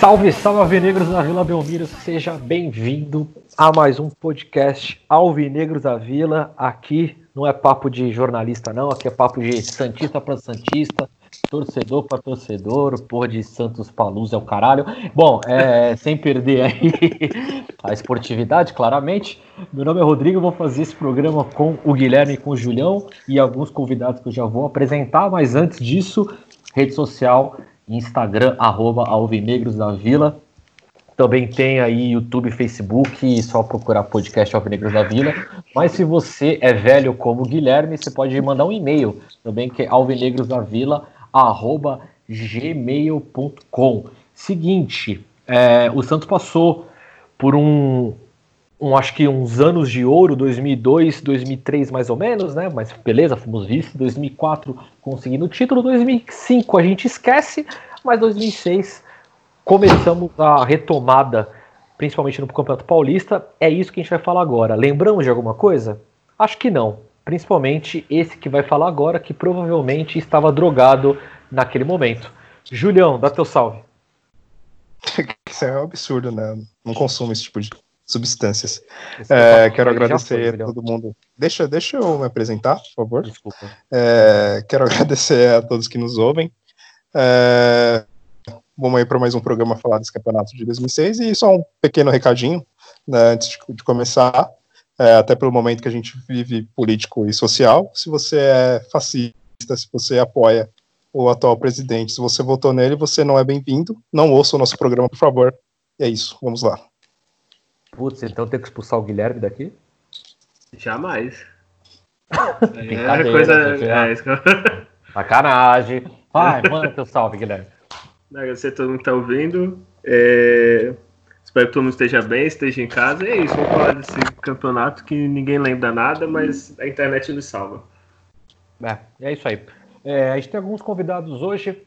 Salve, salve Alvinegros da Vila Belmiro, seja bem-vindo a mais um podcast Alvinegros da Vila. Aqui não é papo de jornalista, não, aqui é papo de Santista para Santista, torcedor para torcedor, porra de Santos Paluz é o caralho. Bom, é, sem perder aí a esportividade, claramente. Meu nome é Rodrigo, vou fazer esse programa com o Guilherme e com o Julião e alguns convidados que eu já vou apresentar, mas antes disso, rede social Instagram, arroba Alvinegros da Vila. Também tem aí YouTube, Facebook, só procurar podcast Alvinegros da Vila. Mas se você é velho como o Guilherme, você pode mandar um e-mail também, que é alvinegrosdavila, arroba gmail.com. Seguinte, é, o Santos passou por um, um, acho que uns anos de ouro, 2002, 2003 mais ou menos, né? Mas beleza, fomos vice. 2004 conseguindo o título, 2005 a gente esquece, mas 2006 começamos a retomada, principalmente no Campeonato Paulista. É isso que a gente vai falar agora. Lembramos de alguma coisa? Acho que não. Principalmente esse que vai falar agora, que provavelmente estava drogado naquele momento. Julião, dá teu salve. Isso é um absurdo, né? Não consumo esse tipo de substâncias. É, quero agradecer a todo mundo. Deixa, deixa eu me apresentar, por favor. Desculpa. É, quero agradecer a todos que nos ouvem. É, vamos aí para mais um programa falar desse campeonato de 2006 e só um pequeno recadinho né, antes de, de começar, é, até pelo momento que a gente vive político e social. Se você é fascista, se você apoia o atual presidente, se você votou nele, você não é bem-vindo. Não ouça o nosso programa, por favor. E é isso, vamos lá. Putz, então tem que expulsar o Guilherme daqui? Jamais. é coisa. É, eu... Sacanagem. Vai, manda teu salve, Guilherme. Agradecer a todo mundo que tá ouvindo. É, Espero que todo mundo esteja bem, esteja em casa. E é isso, vamos falar desse campeonato que ninguém lembra nada, mas a internet nos salva. É, é isso aí. É, a gente tem alguns convidados hoje,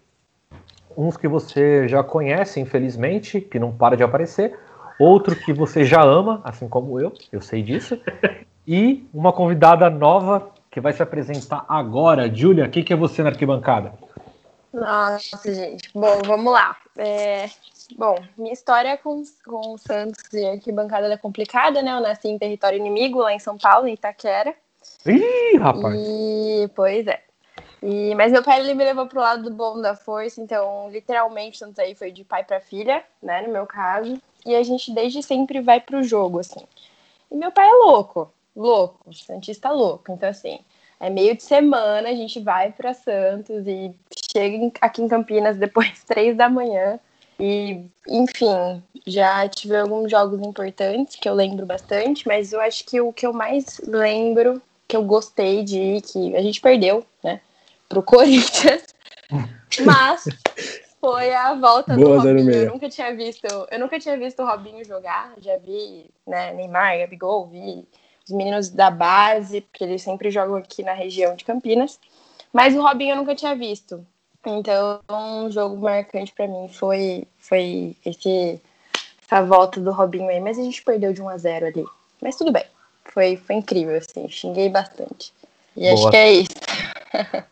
uns que você já conhece, infelizmente, que não para de aparecer, outro que você já ama, assim como eu, eu sei disso, e uma convidada nova que vai se apresentar agora. Júlia, o que, que é você na arquibancada? Nossa, gente. Bom, vamos lá. É, Bom, minha história com, com o Santos de arquibancada é complicada, né? Eu nasci em território inimigo, lá em São Paulo, em Itaquera. Ih, rapaz! E, pois é. E, mas meu pai ele me levou pro lado do bom da força, então literalmente tanto aí foi de pai para filha, né, no meu caso. E a gente desde sempre vai pro jogo assim. E meu pai é louco, louco, santista louco. Então assim, é meio de semana a gente vai para Santos e chega aqui em Campinas depois três da manhã. E enfim, já tive alguns jogos importantes que eu lembro bastante, mas eu acho que o que eu mais lembro, que eu gostei de ir, que a gente perdeu, né? pro Corinthians, mas foi a volta Boa, do Robinho. Eu nunca tinha visto, eu nunca tinha visto o Robinho jogar, já vi, né, Neymar, Gabigol, vi os meninos da base, porque eles sempre jogam aqui na região de Campinas, mas o Robinho eu nunca tinha visto. Então, um jogo marcante pra mim foi foi esse essa volta do Robinho aí, mas a gente perdeu de 1 a 0 ali. Mas tudo bem. Foi foi incrível assim, xinguei bastante. E acho Boa. que é isso.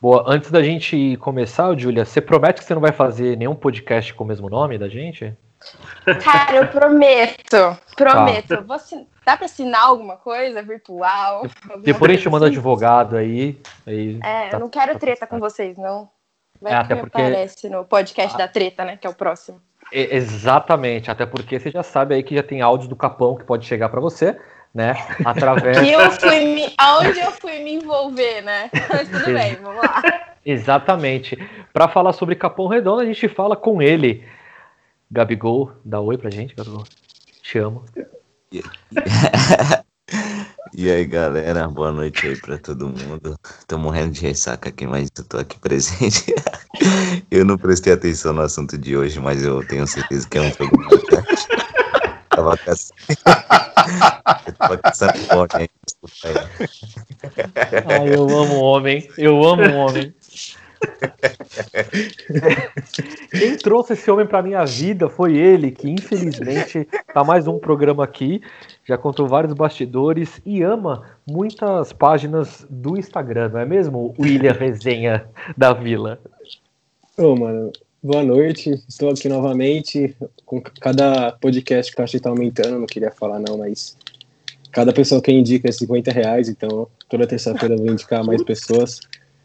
Boa, antes da gente começar, Júlia, você promete que você não vai fazer nenhum podcast com o mesmo nome da gente? Cara, eu prometo. Prometo. Tá. Assin- Dá pra assinar alguma coisa virtual? Alguma Depois a gente manda assim? advogado aí. aí É, tá- eu não quero tá treta com vocês, não. Vai É, até porque- Ah. aparece no podcast da treta, né? Que é o próximo. Exatamente, até porque você já sabe aí que já tem áudios do Capão que pode chegar para você, né? Através. Que eu fui me... Aonde eu fui me envolver, né? Mas tudo bem, vamos lá. Exatamente. Para falar sobre Capão Redondo, a gente fala com ele. Gabigol, dá oi pra gente, Gabigol. Te amo. E aí, galera, boa noite aí pra todo mundo. Tô morrendo de ressaca aqui, mas eu tô aqui presente. eu não prestei atenção no assunto de hoje, mas eu tenho certeza que é um jogo muito Tava eu tava aí. Ai, eu amo homem. Eu amo homem. Quem trouxe esse homem para minha vida foi ele, que infelizmente tá mais um programa aqui, já contou vários bastidores e ama muitas páginas do Instagram, não é mesmo? William Resenha da Vila. Ô, mano, boa noite. Estou aqui novamente. Com cada podcast que eu achei que tá aumentando, não queria falar não, mas cada pessoa que indica é 50 reais, então toda terça-feira eu vou indicar mais pessoas.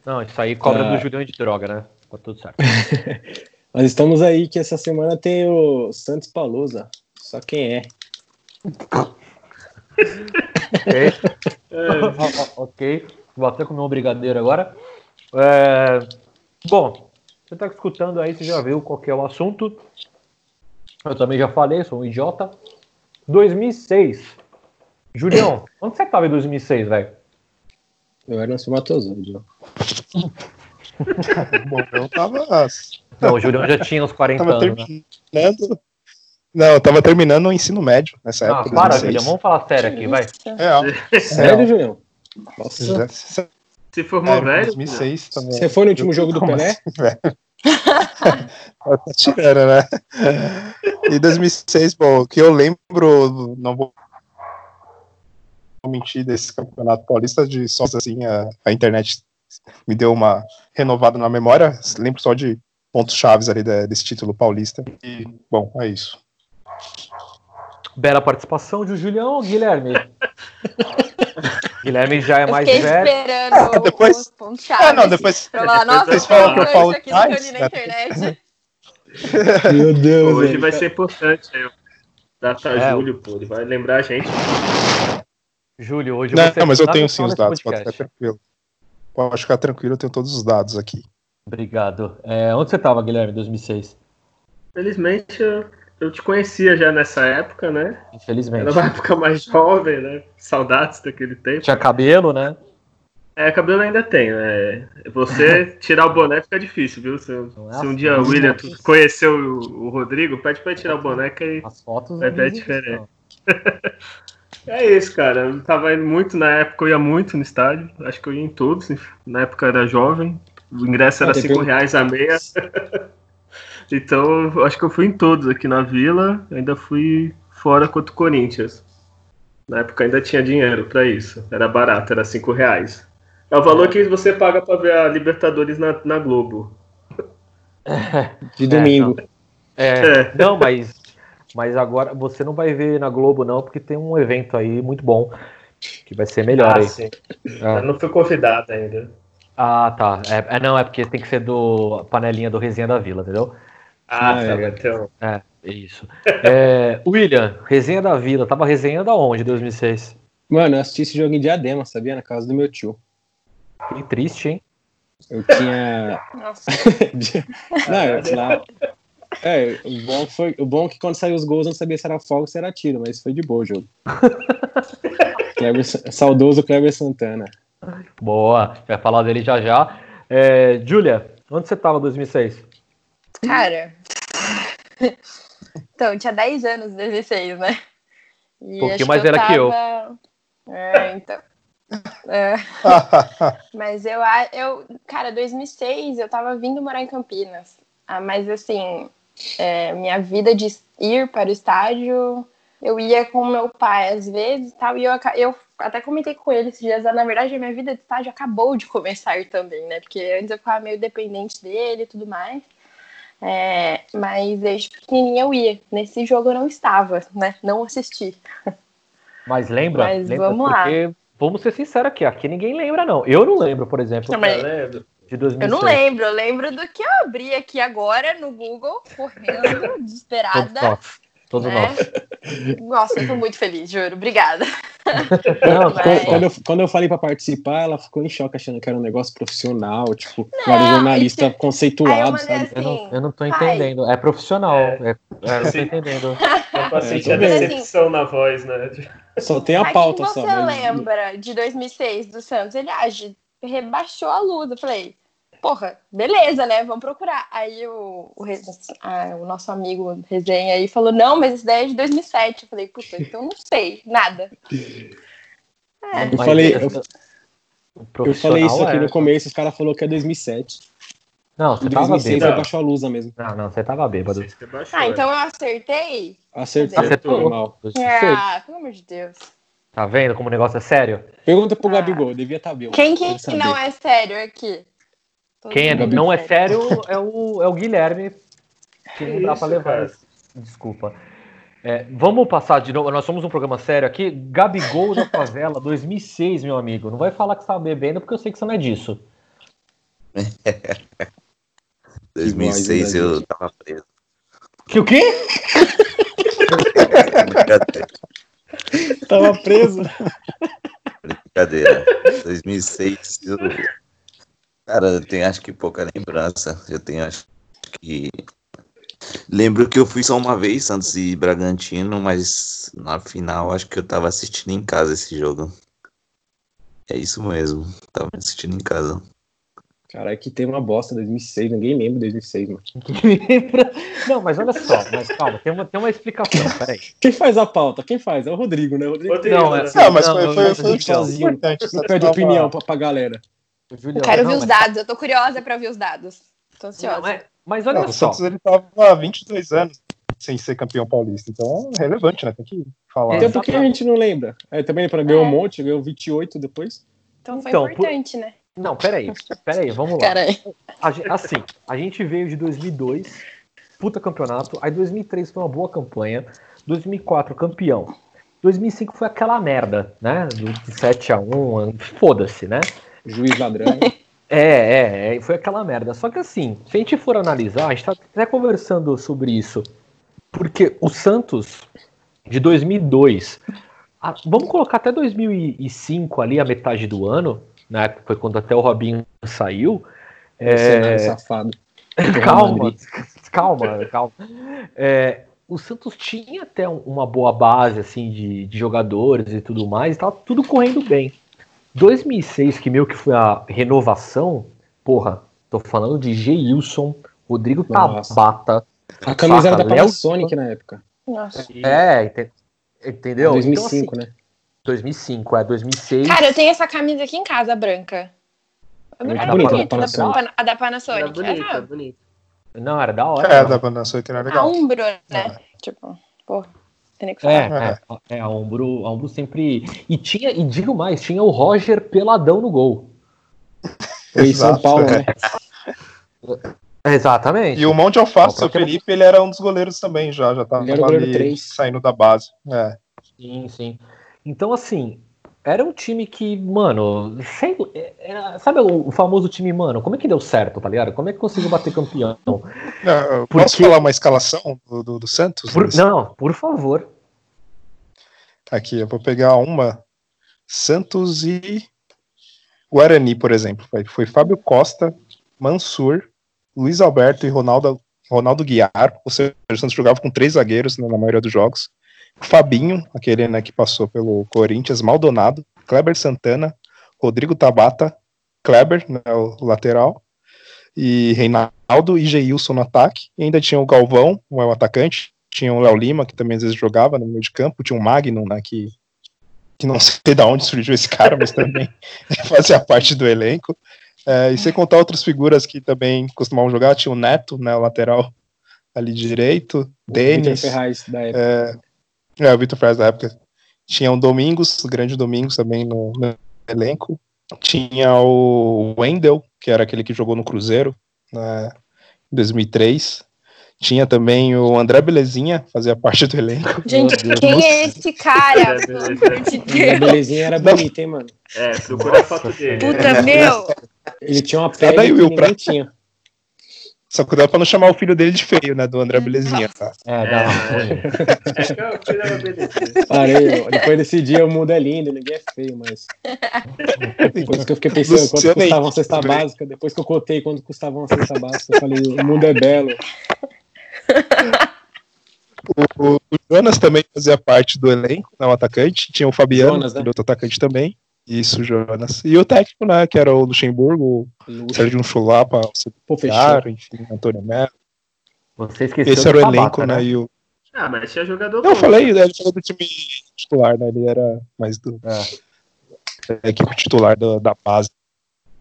Não, isso aí cobra Ah. do Julião de droga, né? Tá tudo certo. Mas estamos aí que essa semana tem o Santos Palusa. Só quem é. Ok. ok. Vou até comer um brigadeiro agora. É, Bom, você tá escutando aí, você já viu qual que é o assunto. Eu também já falei, sou um idiota. 2006. Julião, onde você tava em 2006, velho? Eu era no Somatozoide. Bom, eu tava, Não, o Julião já tinha uns 40 tava anos, né? terminando. Não, eu tava terminando o ensino médio nessa Ah, época. para, 2006. Julião, vamos falar sério aqui, vai. É. Sério, Julião? Nossa. Você Se formou é, velho? 2006 também. Você foi no último jogo do Pelé? assim? Tá tirando, né? E 2006, bom, o que eu lembro, não vou mentir desse campeonato paulista de só assim, a, a internet me deu uma renovada na memória. Lembro só de pontos chaves ali da- desse título paulista. E, bom, é isso. Bela participação de Julião, Guilherme. Guilherme já é Eu mais fiquei velho. esperando depois- os pontos-chave. Ah, não, depois. Pra falar, nossa, Vocês foi falam que eu gancho falo aqui que eu li na né? internet. Meu Deus, Hoje vai ser importante aí. o Data É, Júlio, pô, ele vai lembrar a gente. Júlio, hoje Não, você é mas eu tenho sim os dados, pode ficar podcast. tranquilo. Pode ficar tranquilo, eu tenho todos os dados aqui. Obrigado. É, onde você estava, Guilherme, em 2006? Felizmente eu, eu te conhecia já nessa época, né? Infelizmente. Era uma época mais jovem, né? Saudades daquele tempo. Tinha cabelo, né? É, cabelo ainda tenho. É, você tirar o boné fica difícil, viu? Se, é se um assim, dia não o William conheceu o, o Rodrigo, pede pra ele tirar o boné que aí As fotos. Vai diferença. isso, É isso, cara. Eu tava indo muito na época, eu ia muito no estádio. Acho que eu ia em todos. Na época eu era jovem. O ingresso era Ah, tem 5 pelo- reais a meia. então, eu acho que eu fui em todos aqui na vila. Ainda fui fora contra o Corinthians. Na época ainda tinha dinheiro pra isso. Era barato, era 5 reais. É o valor que você paga pra ver a Libertadores na, na Globo. De domingo. não. É, É. não, mas, mas agora você não vai ver na Globo, não, porque tem um evento aí muito bom. Que vai ser melhor aí. Ah, sim. É. Eu não fui convidado ainda. Ah, tá. É, é, não, é porque tem que ser do panelinha do Resenha da Vila, entendeu? Ah, tá. é. Então, É, é isso. É, William, Resenha da Vila. Tava resenhando aonde em 2006? Mano, eu assisti esse jogo em Diadema, sabia? Na casa do meu tio. Que triste, hein? Eu tinha. Nossa, não, eu, lá. É, o bom, foi, o bom é que quando saiu os gols eu não sabia se era fogo ou se era tiro, mas foi de boa o jogo. Kleber, saudoso Kleber Santana. Boa, vai falar dele já já. É, Julia, onde você tava em 2006? Cara. Então, eu tinha 10 anos em 2006, né? E Um pouquinho mais velha que eu. tava- É, então. É, mas eu, eu, cara, 2006 eu tava vindo morar em Campinas. Ah, mas assim, é, minha vida de ir para o estádio, eu ia com meu pai às vezes e tal, e eu, eu até comentei com ele esses dias, na verdade a minha vida de estádio acabou de começar também, né? Porque antes eu ficava meio dependente dele e tudo mais. É, mas desde pequenininha eu ia. Nesse jogo eu não estava, né? Não assisti. Mas lembra? Mas lembra vamos lá. porque, vamos ser sinceros aqui, aqui ninguém lembra, não. Eu não lembro, por exemplo, Não, mas- tá lendo? de 2006. Eu não lembro, eu lembro do que eu abri aqui agora no Google, correndo, desesperada. Nós. Todos né? nós. Nossa, eu tô muito feliz, juro. Obrigada. Não, Mas- Quando eu, quando eu falei pra participar, ela ficou em choque, achando que era um negócio profissional, tipo, Não, vários jornalistas aí eu conceituados, mandei sabe? assim, eu não, eu não tô pai. entendendo. É profissional. É, é, eu Sim. entendendo. Dá pra sentir a bem. decepção na voz, né? Só tem a pauta quem só. você mas- lembra de 2006 do Santos? Ele age, rebaixou a luz. Eu falei, porra, beleza, né? Vamos procurar. Aí o, o, ah, o nosso amigo resenha aí falou, não, mas isso daí é de 2007. Eu falei, puta, então não sei, nada. É, Eu falei- eu- falei isso aqui é- no começo, os caras falaram que é 2007. Não, você tava 2006 bêbado. abaixou a lusa mesmo. Não, não, você tava bêbado. Você baixou, Ah, é. então eu acertei? Acertei, Acertou. normal. Ah, pelo amor de Deus. Tá vendo como o negócio é sério? Pergunta pro Ah. Gabigol, devia estar bem. Quem que, não é sério aqui? Todo Quem é- mundo não é sério é o, é o Guilherme, que não dá pra levar. cara. Desculpa. É, vamos passar de novo. Nós somos um programa sério aqui. Gabigol da Favela, 2006, meu amigo. Não vai falar que você tá bebendo, porque eu sei que você não é disso. 2006 né, eu gente? tava preso. Que o quê? Brincadeira. Tava preso. Brincadeira. 2006 eu. Cara, eu tenho acho que pouca lembrança. Eu tenho acho que. Lembro que eu fui só uma vez, Santos e Bragantino, mas na final acho que eu tava assistindo em casa esse jogo. É isso mesmo. Tava assistindo em casa. Caralho, que teve uma bosta 2006, ninguém lembra de 2006, mano. Ninguém lembra. Não, mas olha só, mas calma, tem uma, tem uma explicação, peraí. Quem faz a pauta? Quem faz? É o Rodrigo, né? O Rodrigo Rodrigo, Não, né? é- Não, mas Não, foi, não, foi, não, foi, não. Não você pede opinião pra, pra galera. Julião, Eu quero não, ver os mas- dados, eu tô curiosa pra ver os dados. Tô ansiosa. Não, é- mas olha Não, o só. Santos ele tava há 22 anos sem ser campeão paulista, então é relevante, né? Tem que falar. É, Então por que a gente não lembra? É, também para ganhou um É. monte, ganhou 28 depois. Então foi Então, por- importante, né? Não, peraí, peraí, vamos lá. A gen- assim, a gente veio de 2002, puta campeonato. Aí 2003 foi uma boa campanha. 2004, campeão. 2005 foi aquela merda, né? Do de 7x1, foda-se, né? Juiz ladrão. É, é, é, foi aquela merda. Só que assim, se a gente for analisar, a gente tá até conversando sobre isso. Porque o Santos, de 2002, a- vamos colocar até 2005 ali, a metade do ano, né? Foi quando até o Robinho saiu. Mercenário É, safado. calma, calma, calma. É, o Santos tinha até um- uma boa base assim de, de jogadores e tudo mais, tava tudo correndo bem. 2006, que meio que foi a renovação, porra, tô falando de Geilson, Rodrigo Nossa. Tabata. A camisa era da Léo- Panasonic na época. Nossa. É, ente- entendeu? 2005, Então, assim, né? 2005, é 2006. Cara, eu tenho essa camisa aqui em casa, branca. É Muito era bonita, bonita, da da Panasonic. Pana- a da Era Panasonic. bonita, Era bonita. Não, era da hora. É, não. da Panasonic era a legal. Umbro, né? Tipo, pô, tem que falar. É, é, é, a Umbro sempre. E tinha, e digo mais, tinha o Roger Peladão no gol. Em São Paulo, é. né? Exatamente. E o Monte Alface, o Felipe, ele era um dos goleiros também, já, já tava ali três. saindo da base. É. Sim, sim. Então, assim, era um time que, mano, sei, era- sabe o, famoso time, mano, como é que deu certo, tá ligado? Como é que conseguiu bater campeão? Não, eu Por posso falar uma escalação do, do, do Santos? Por- não, por favor. Aqui, eu vou pegar uma. Santos e Guarani, por exemplo. Foi, foi Fábio Costa, Mansur, Luiz Alberto e Ronaldo, Ronaldo Guiar. Ou seja, o Santos jogava com três zagueiros né, na maioria dos jogos. Fabinho, aquele né, que passou pelo Corinthians, Maldonado, Kleber Santana, Rodrigo Tabata, Kleber, né, o lateral, e Reinaldo e Geilson no ataque. E ainda tinha o Galvão, o atacante, tinha o Léo Lima, que também às vezes jogava no meio de campo, tinha o Magnum, né, que, que não sei de onde surgiu esse cara, mas também fazia parte do elenco. É, e sem contar outras figuras que também costumavam jogar, tinha o Neto, né, o lateral ali direito, O Denis, Ferraz da época. é, o Vitor Ferraz da época. Tinha o Domingos, o grande Domingos também no, no elenco. Tinha o Wendel, que era aquele que jogou no Cruzeiro né, em 2003. Tinha também o André Belezinha, fazia parte do elenco. Gente, Deus. quem é esse cara? É, Pelo amor de belezinha era bonita, hein, mano? É, procura a foto dele. Puta, meu. Ele tinha uma pele daí, que Will, ninguém pra- tinha. Só dá pra não chamar o filho dele de feio, né? Do André Belezinha, tá? É, É, dá. é. Uma obedecer. Parei, ó, depois desse dia o mundo é lindo, ninguém é feio, mas. Depois que eu fiquei pensando quanto Luciano custava uma cesta também. básica, depois que eu cotei quanto custava uma cesta básica, eu falei, o mundo é belo. O, o Jonas também fazia parte do elenco, não atacante. Tinha o Fabiano, Jonas, né? que é outro atacante também. Isso, Jonas. E o técnico, né? Que era o Luxemburgo, o Sérgio Chulapa, o. Secretário, enfim, Antônio Melo. Você esqueceu Esse era o elenco, né? E o... Ah, mas tinha jogador Eu bom. falei, né, ele falou do time titular, né? Ele era mais do, É. da equipe titular da, da base.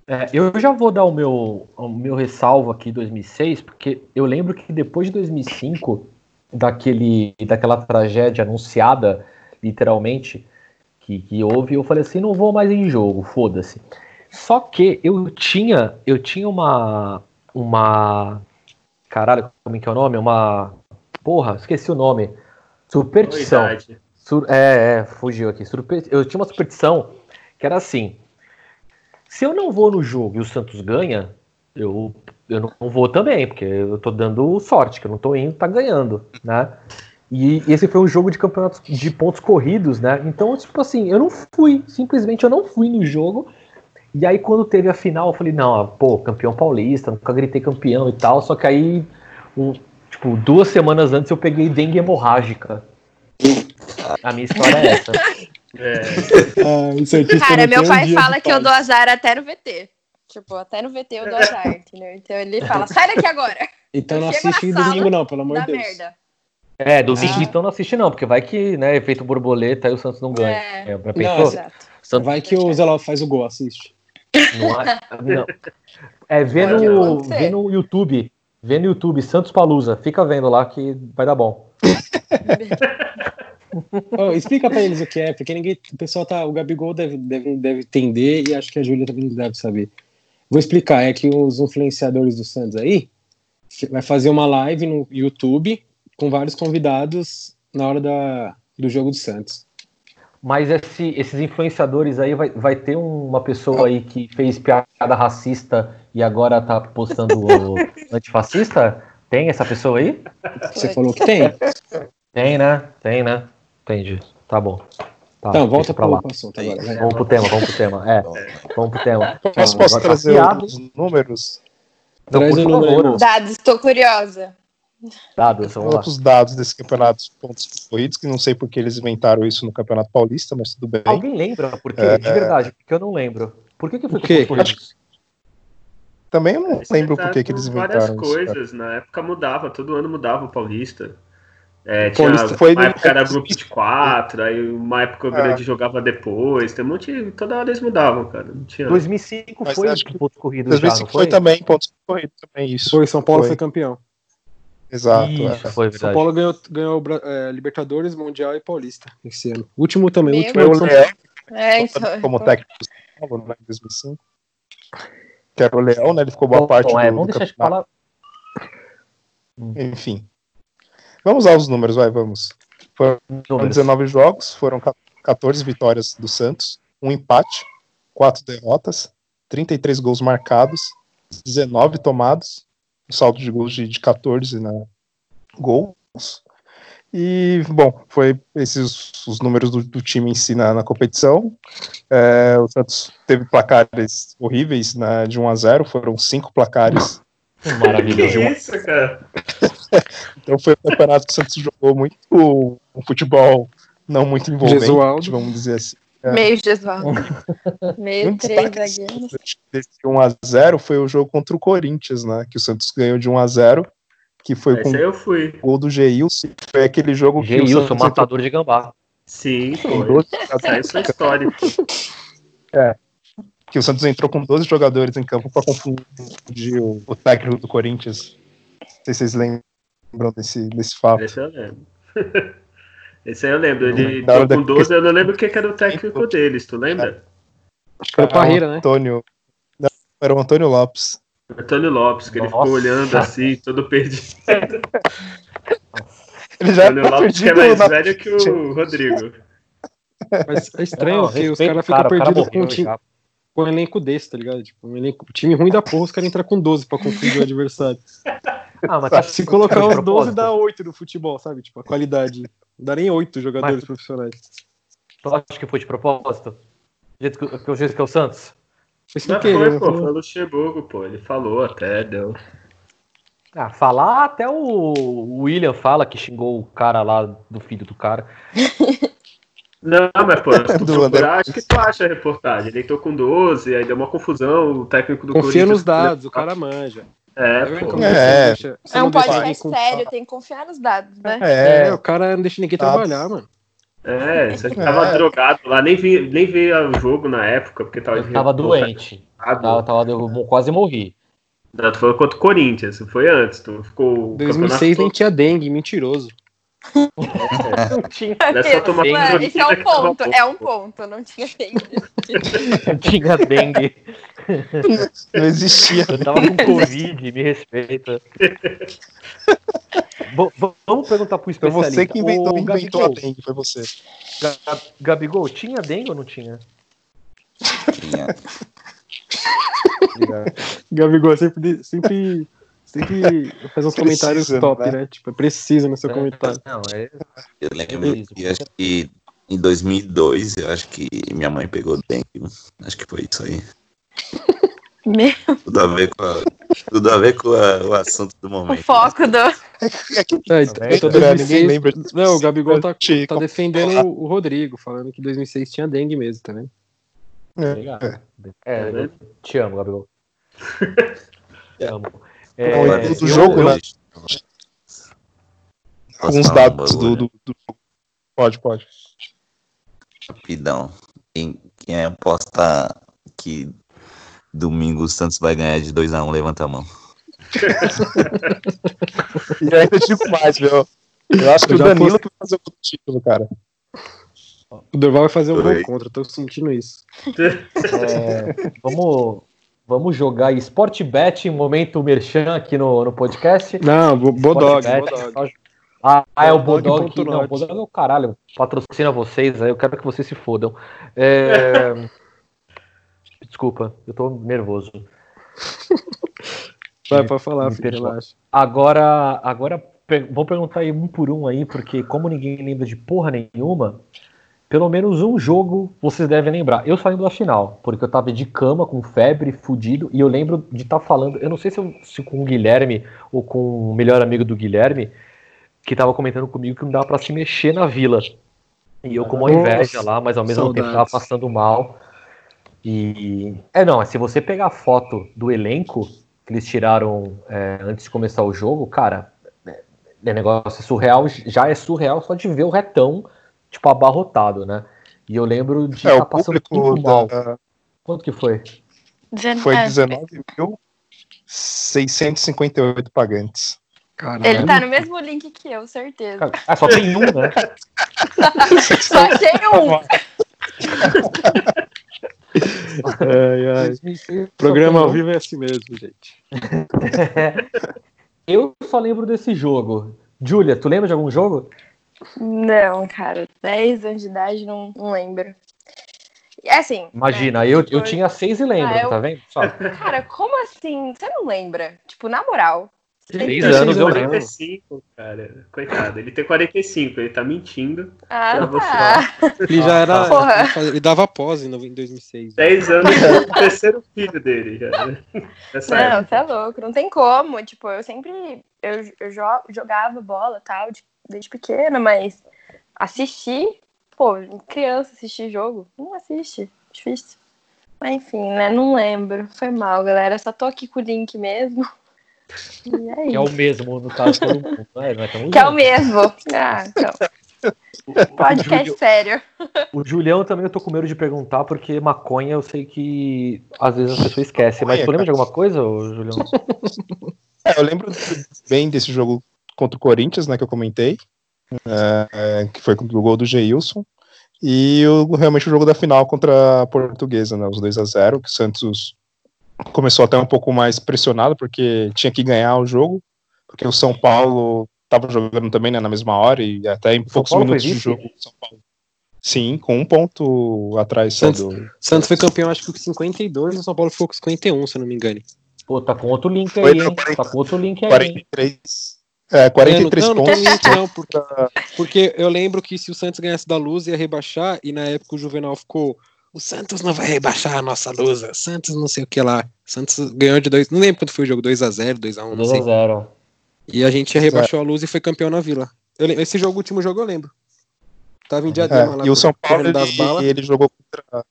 É, eu já vou dar o meu, o meu ressalvo aqui 2006, porque eu lembro que depois de 2005, daquele, daquela tragédia anunciada, literalmente, que, que houve, eu falei assim, não vou mais em jogo, foda-se. Só que eu tinha, eu tinha uma, uma, caralho, como é que é o nome? Uma, porra, esqueci o nome, superstição. Sur- é, é, fugiu aqui. Surpe- Eu tinha uma superstição que era assim: se eu não vou no jogo e o Santos ganha, eu, eu não vou também, porque eu tô dando sorte, que eu não tô indo, tá ganhando, né? E esse foi um jogo de campeonatos de pontos corridos, né? Então, tipo assim, eu não fui, simplesmente eu não fui no jogo. E aí, quando teve a final, eu falei, não, pô, campeão paulista, nunca gritei campeão e tal. Só que aí, um- tipo, duas semanas antes eu peguei dengue hemorrágica. A minha história é essa. É. Ah, Cara, não meu um pai dia fala que eu dou azar até no VT. Tipo, até no VT eu dou azar, entendeu? Então ele fala, sai daqui agora, Então não eu na assiste domingo, não, pelo amor de Deus. merda. É, domingo Ah. então não assiste não, porque vai que, né, efeito borboleta e o Santos não ganha. É. É, Não. Santos Vai que o Zé faz o gol, assiste. não, é- não. É, vê no, vê no YouTube, vê no YouTube, Santos Palusa, fica vendo lá que vai dar bom. Ô, explica pra eles o que é, porque ninguém. O pessoal tá. O Gabigol deve, deve, deve entender e acho que a Júlia também deve saber. Vou explicar, é que os influenciadores do Santos aí vai fazer uma live no YouTube com vários convidados na hora da, do jogo do Santos. Mas esse- esses influenciadores aí vai, vai ter uma pessoa aí que fez piada racista e agora tá postando o antifascista? Tem essa pessoa aí? Você falou que tem? Tem, né? Tem, né? Entendi. Tá bom. Tá, Então, volta pro, lá. assunto agora. Vamos pro tema, vamos pro tema. É, vamos pro tema. Mas posso agora tá trazer piado. os números? Não, Traz por favor. Dados, estou curiosa. Dados, vamos lá. Outros dados desse campeonato pontos corridos, que não sei porque eles inventaram isso no Campeonato Paulista, mas tudo bem. Alguém lembra? Porque, É. de verdade, porque eu não lembro. Por que, que foi corridos? Também eu não Eles lembro por que que eles várias inventaram isso. cara. coisas. Na época mudava, todo ano mudava o Paulista. É, tinha, Paulista foi uma época era grupo de quatro, aí uma época o É. grande jogava depois. Tem um monte. Toda hora eles mudavam, cara. Não tinha. 2005 Mas foi acho que pontos corridos já, não 2005 foi foi? também pontos corridos também, isso. Foi, São Paulo Foi. foi campeão. Exato. Isso, é. foi São. Paulo ganhou, ganhou é, Libertadores, Mundial e Paulista esse ano. Último também, o Meu último Foi é o o São Leão É, então. como técnico do São Paulo, né, em 2005. Que era o Leão, né? Ele ficou boa Bom, parte é, do, vamos do deixar de campeonato. falar Enfim. Vamos aos números, vai, vamos. Foram números. 19 jogos, foram 14 vitórias do Santos, um empate, quatro derrotas, 33 gols marcados, 19 tomados, um saldo de gols de, de 14 né, gols. E, bom, foi esses os números do, do time em si na, na competição. É, o Santos teve placares horríveis né, de 1 a 0 foram cinco placares Que Maravilhoso. isso, cara? Então foi um campeonato que o Santos jogou muito um futebol não muito envolvente, Gesualdo. vamos dizer assim. É. Meio Gesualdo. Meio Um três zagueiros. Desse 1x0 foi o jogo contra o Corinthians, né? Que o Santos ganhou de 1x0, que foi com Esse aí eu fui. o gol do Geilson. Foi aquele jogo que o Geilson, Santos entrou matador de gambá. Sim, com foi. 12 Isso aí foi histórico. que o Santos entrou com 12 jogadores em campo para confundir o, o técnico do Corinthians. Não sei se vocês lembram desse, desse fato. Esse eu lembro. Esse aí eu lembro. Ele entrou com da- 12, eu não lembro quem que era o técnico deles, tu lembra? Acho que era o Parreira, né? Antônio. Não, era o Antônio Lopes. Antônio Lopes, que ele ficou Nossa. olhando assim, todo perdido. Ele já Antônio era Lopes que é mais na velho que o Rodrigo. Mas é estranho, Não, porque os caras o cara, ficam o cara perdidos com morreu um time. com um elenco desse, tá ligado? Tipo, um elenco, time ruim da porra, os caras entram com 12 pra confundir o adversário. Ah, mas tá, Se colocar os 12 propósito? dá 8 no futebol, sabe? Tipo, a qualidade. Não dá nem 8 jogadores Mas- profissionais. Tu acha que foi de propósito? Do jeito que, o jeito que é o Santos? Foi sem querer, foi, pô, foi o Luxemburgo, pô. Ele falou até, deu. Ah, falar até o o William fala que xingou o cara lá do filho do cara. Não, mas, pô, se tu Do procurar, André. acho que tu acha a reportagem. Ele entrou com 12, aí deu uma confusão, o técnico do Confia Corinthians- nos dados, o cara manja. É, pô. É. É não um podcast sério, tem que confiar nos dados, né? É, É, o cara não deixa ninguém Tá. trabalhar, mano. É, você tava É. drogado lá, nem vi, nem vi o jogo na época, porque tava, Eu tava doente. Tava, tava, eu quase morri. Não, tu falou contra o Corinthians, foi antes, tu ficou. o 2006 nem tinha dengue, mentiroso. Não tinha. Não é só tomar Dengue. Mano, isso é um ponto, é um ponto, não tinha feito. não tinha dengue. não existia. Eu tava com Covid, me respeita. Bo- vamos perguntar pro Foi especialista. você que inventou, Ô, inventou a dengue, foi você. Ga- Gabigol, tinha dengue ou não tinha? Tinha. Gabigol sempre, sempre, sempre faz uns comentários Precisa, top, né? né? Tipo, é preciso no seu comentário. Não, é. Eu lembro que acho que em 2002, eu acho que minha mãe pegou dengue. Acho que foi isso aí. Meu, Tudo a ver com, a- tudo a ver com a- o assunto do o momento. foco do. É que É, Tá então, vendo? 2006, Ninguém lembra. Não, o Gabigol tá, Te- tá defendendo o, o Rodrigo, falando que 2006 tinha dengue mesmo, tá vendo? Obrigado. É, eu te amo, Gabigol. Te amo. É, Não, Agora, e do jogo, eu- né? Alguns um dados do, bagulho? do, do jogo. Pode, pode. Rapidão. Quem, quem aposta que domingo o Santos vai ganhar de 2x1, levanta a mão. E ainda digo mais, meu. Eu acho que Eu o Danilo que vai fazer o título, cara. O Dorval vai fazer um gol contra, tô sentindo isso. É, vamos, vamos jogar Sportbet, momento merchan aqui no, no podcast. Não, Bo- Bodog. Ah, é o Bodog Não. Bodog é o caralho. Patrocina vocês, aí eu quero que vocês se fodam. É, Desculpa, eu tô nervoso. Vai pra falar, Me filho, relaxa. Agora, agora vou perguntar aí um por um aí, porque como ninguém lembra de porra nenhuma, pelo menos um jogo vocês devem lembrar. Eu só lembro da final, porque eu tava de cama, com febre, fudido, e eu lembro de estar falando, eu não sei se, eu- se com o Guilherme ou com o melhor amigo do Guilherme, que tava comentando comigo que não dava pra se mexer na vila. E eu com uma inveja lá, mas ao mesmo tempo tava passando mal. E. É, não, se você pegar a foto do elenco que eles tiraram é, antes de começar o jogo, cara, é, é negócio surreal, já é surreal só de ver o retão, tipo, abarrotado, né? E eu lembro de É, estar o passando público muito mal. da, Quanto que foi? foi É, 19.658 pagantes. Caralho. Ele tá no mesmo link que eu, certeza. Cara, Ah, só tem um, né? Só tem um. Ai, ai. Programa ao vivo é assim mesmo, gente. Eu só lembro desse jogo. Júlia, tu lembra de algum jogo? Não, cara, 10 anos de idade, não, não lembro. E, Assim. Imagina, né, eu, tipo, eu tinha seis e lembro, Ah, eu- tá vendo? Só. Cara, como assim? Você não lembra? Tipo, na moral. Seis anos eu anos. lembro. 45, cara. Coitado, ele tem 45, ele tá mentindo. Ah, tá. Ele já era. Porra. ele dava pose no- em 2006. 10 anos é o terceiro filho dele né? Não, época. você é louco, não tem como. Tipo, eu sempre. Eu, eu jo- jogava bola tal, de- desde pequena, mas assistir. Pô, criança assistir jogo, não assiste. Difícil. Mas enfim, né? Não lembro. Foi mal, galera. Só tô aqui com o link mesmo. E é Que é o mesmo, no caso, todo mundo. É, não é tão Que é o mesmo. Ah, então. Podcast sério. O Julião também eu tô com medo de perguntar, porque maconha eu sei que às vezes as pessoas esquecem. Mas tu lembra de alguma coisa, Julião? É, eu lembro bem desse jogo contra o Corinthians, né, que eu comentei, é, é, que foi com o gol do Geilson, e o, realmente o jogo da final contra a Portuguesa, né, os 2 a 0 que o Santos começou até um pouco mais pressionado, porque tinha que ganhar o jogo, porque o São Paulo estava jogando também né, na mesma hora, e até em poucos minutos de jogo o São Paulo. Sim, com um ponto atrás Santos. do. Santos foi campeão, acho que com 52, e o São Paulo ficou com 51, se eu não me engano. Pô, tá com outro link Foi aí, hein? 40. Tá com outro link aí, hein? 43. É, 43 É, não, não, pontos. Não, tem não, porque, porque eu lembro que se o Santos ganhasse da Luz ia rebaixar, e na época o Juvenal ficou. O Santos não vai rebaixar a nossa Lusa. Santos não sei o que lá. Santos ganhou de 2. Não lembro quanto foi o jogo, 2x0, 2x1, não sei. 2x0. E a gente rebaixou a luz e foi campeão na vila. Eu esse jogo, o último jogo, eu lembro. Tava em Diadema lá. É, e o São Paulo ele, balas. ele jogou contra.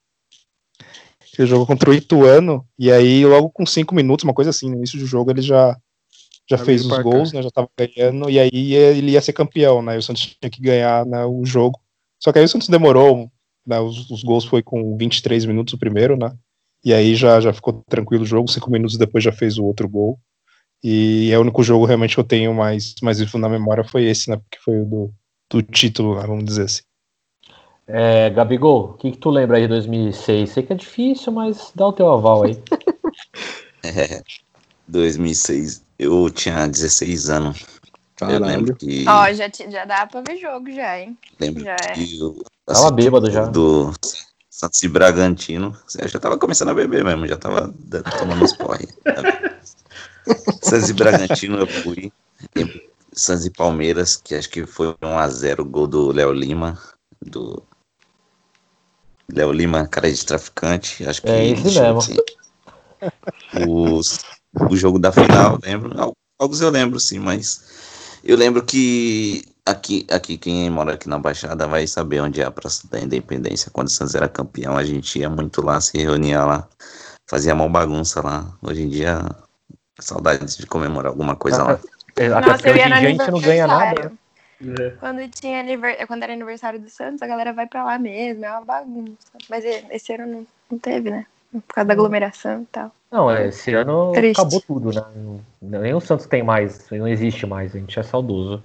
Ele jogou contra o Ituano, e aí logo com 5 minutos, uma coisa assim, no início do jogo ele já, já fez os gols, né? Já tava ganhando, e aí ele ia ser campeão, né? E o Santos tinha que ganhar né, o jogo. Só que aí o Santos demorou, né? Os, os gols foi com 23 minutos o primeiro, né? E aí já, já ficou tranquilo o jogo, cinco minutos depois já fez o outro gol. E é o único jogo realmente que eu tenho mais, mais vivo na memória foi esse, né? Porque foi o do, do título, né, vamos dizer assim. É, Gabigol, o que, que tu lembra aí de 2006? Sei que é difícil, mas dá o teu aval aí. É, 2006, eu tinha 16 anos. Eu Caralho. lembro que. Ó, já, já dá pra ver jogo já, hein? lembro já é. que eu Tava assisti bêbado já. Do Santos e Bragantino. Eu já tava começando a beber mesmo, já tava tomando uns porre. Santos e Bragantino eu fui. Lembro Santos e Palmeiras, que acho que foi 1x0 o gol do Léo Lima. Do. Léo Lima, cara de traficante. Acho que. É esse eu mesmo. ver. Os, o jogo da final, lembro. Al- Alguns eu lembro, sim, mas eu lembro que aqui, aqui quem mora aqui na Baixada vai saber onde é a Praça da Independência. Quando o Santos era campeão, a gente ia muito lá, se reunia lá, fazia mó bagunça lá. Hoje em dia, saudades de comemorar alguma coisa lá. É, Até porque eu hoje ia em no dia a gente não ganha nada. aniversário. É. Quando, tinha aniver... Quando era aniversário do Santos, a galera vai pra lá mesmo, é uma bagunça. Mas e- esse ano não, não teve, né? Por causa da aglomeração e tal. Não, é, esse ano Triste. acabou tudo, né? Não- Nem o Santos tem mais, não existe mais, a gente é saudoso.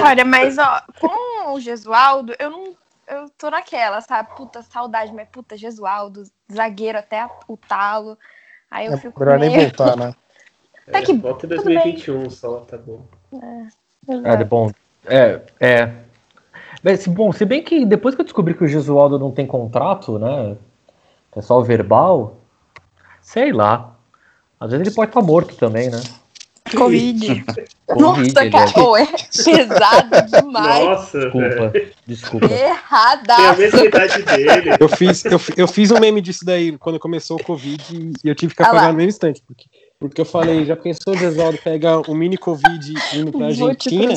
Olha, mas ó, com o Gesualdo, eu não. Eu tô naquela, sabe? Puta, saudade, mas puta, Gesualdo, zagueiro até o talo. Aí eu É fico. melhor nem meio- voltar, né? Tá que- Volta em tudo bem. 2021 só, tá bom. É, de bom. É, é. Mas, bom, se bem que depois que eu descobri que o Gesualdo não tem contrato, né? É só verbal, sei lá. Às vezes ele pode estar morto também, né? Covid. Covid, Nossa, cara, é- ô, é pesado demais. Nossa. Desculpa, desculpa. Errada. Tem a mesma idade dele. Eu fiz, eu, eu fiz um meme disso daí quando começou o Covid e eu tive que Ah apagar no mesmo instante. Porque, porque eu falei, já pensou o Gesualdo pegar um mini Covid indo pra Vou Argentina?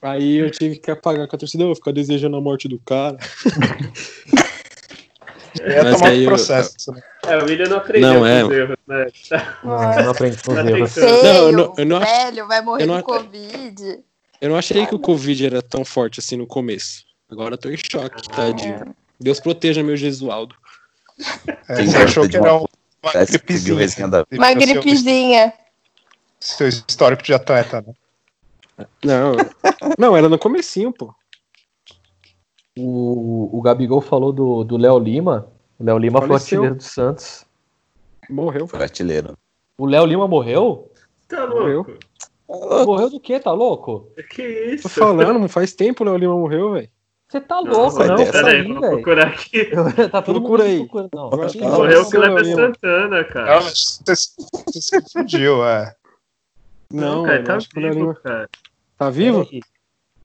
Aí eu tive que apagar com a torcida, eu vou ficar desejando a morte do cara. É Mas tomar aí um eu- processo, né? É, o William não aprendeu Não, com é. os erros, né? Não, não aprende com os erros. Feio, Não, eu não- eu velho, vai morrer eu não de Covid. Eu não achei que o Covid era tão forte assim no começo. Agora eu tô em choque, tadinho. Deus proteja meu Gesualdo. É, Quem você achou que era um- uma Parece gripezinha. Uma Seu- gripezinha. Seu histórico de atleta, né? Não, não, era no comecinho, pô. O, o Gabigol falou do do Léo Lima. O Léo Lima foi Faleceu. artilheiro do Santos. Morreu. Foi artilheiro. O Léo Lima morreu? Tá louco? Morreu do quê? Tá louco? Que isso? Tô falando, não faz tempo o Léo Lima morreu, velho. Você tá Não, louco, não? Peraí, Peraí, vou procurar aqui. tá todo Procura mundo aí. Não, que. Morreu o William. Santana, cara. Não, você, se confundiu, é. Não, cara, tá que vivo, Lima. cara. Tá vivo?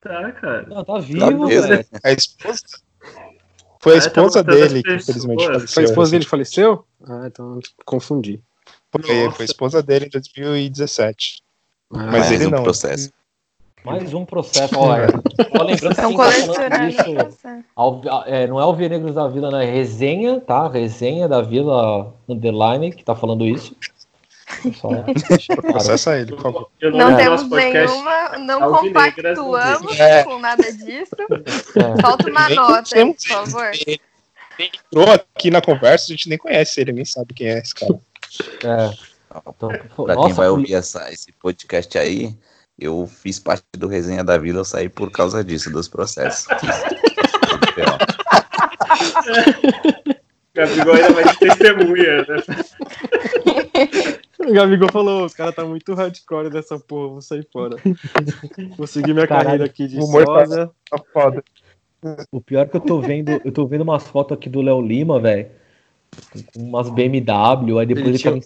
Tá, cara. Não, tá Tá vivo, velho. A esposa. Foi a Ah, tá esposa dele que infelizmente Foi Foi a faleceu. esposa dele que faleceu? Ah, então confundi. Foi, foi a esposa dele em 2017. Ah, Mas Mais ele um não. processo. Mais um processo. Olha, só lembrando que Estão tá falando colecionando isso, essa. Al- é, não é o Venegros da Vila, né? Resenha, tá? Resenha da Vila Underline que tá falando isso. Só. Processa ele, por favor. Eu Não no temos nenhuma, não compactuamos É. com nada disso. É. Solta uma Nem nota aí, por favor. ele. Entrou aqui na conversa, a gente nem conhece ele, nem sabe quem é esse cara. É. Então, Pra nossa, quem vai ouvir essa, esse podcast aí, eu fiz parte do Resenha da Vila, eu saí por causa disso, dos processos. Gabigol ainda vai de testemunha, né? O Gabigol falou, os caras tá muito hardcore dessa porra, vou sair fora. Vou seguir minha Caralho, carreira aqui de tá- sosa. Tá foda. O pior é que eu tô vendo, eu tô vendo umas fotos aqui do Léo Lima, velho. Com umas BMW, aí depois Ele ele, tinha- tava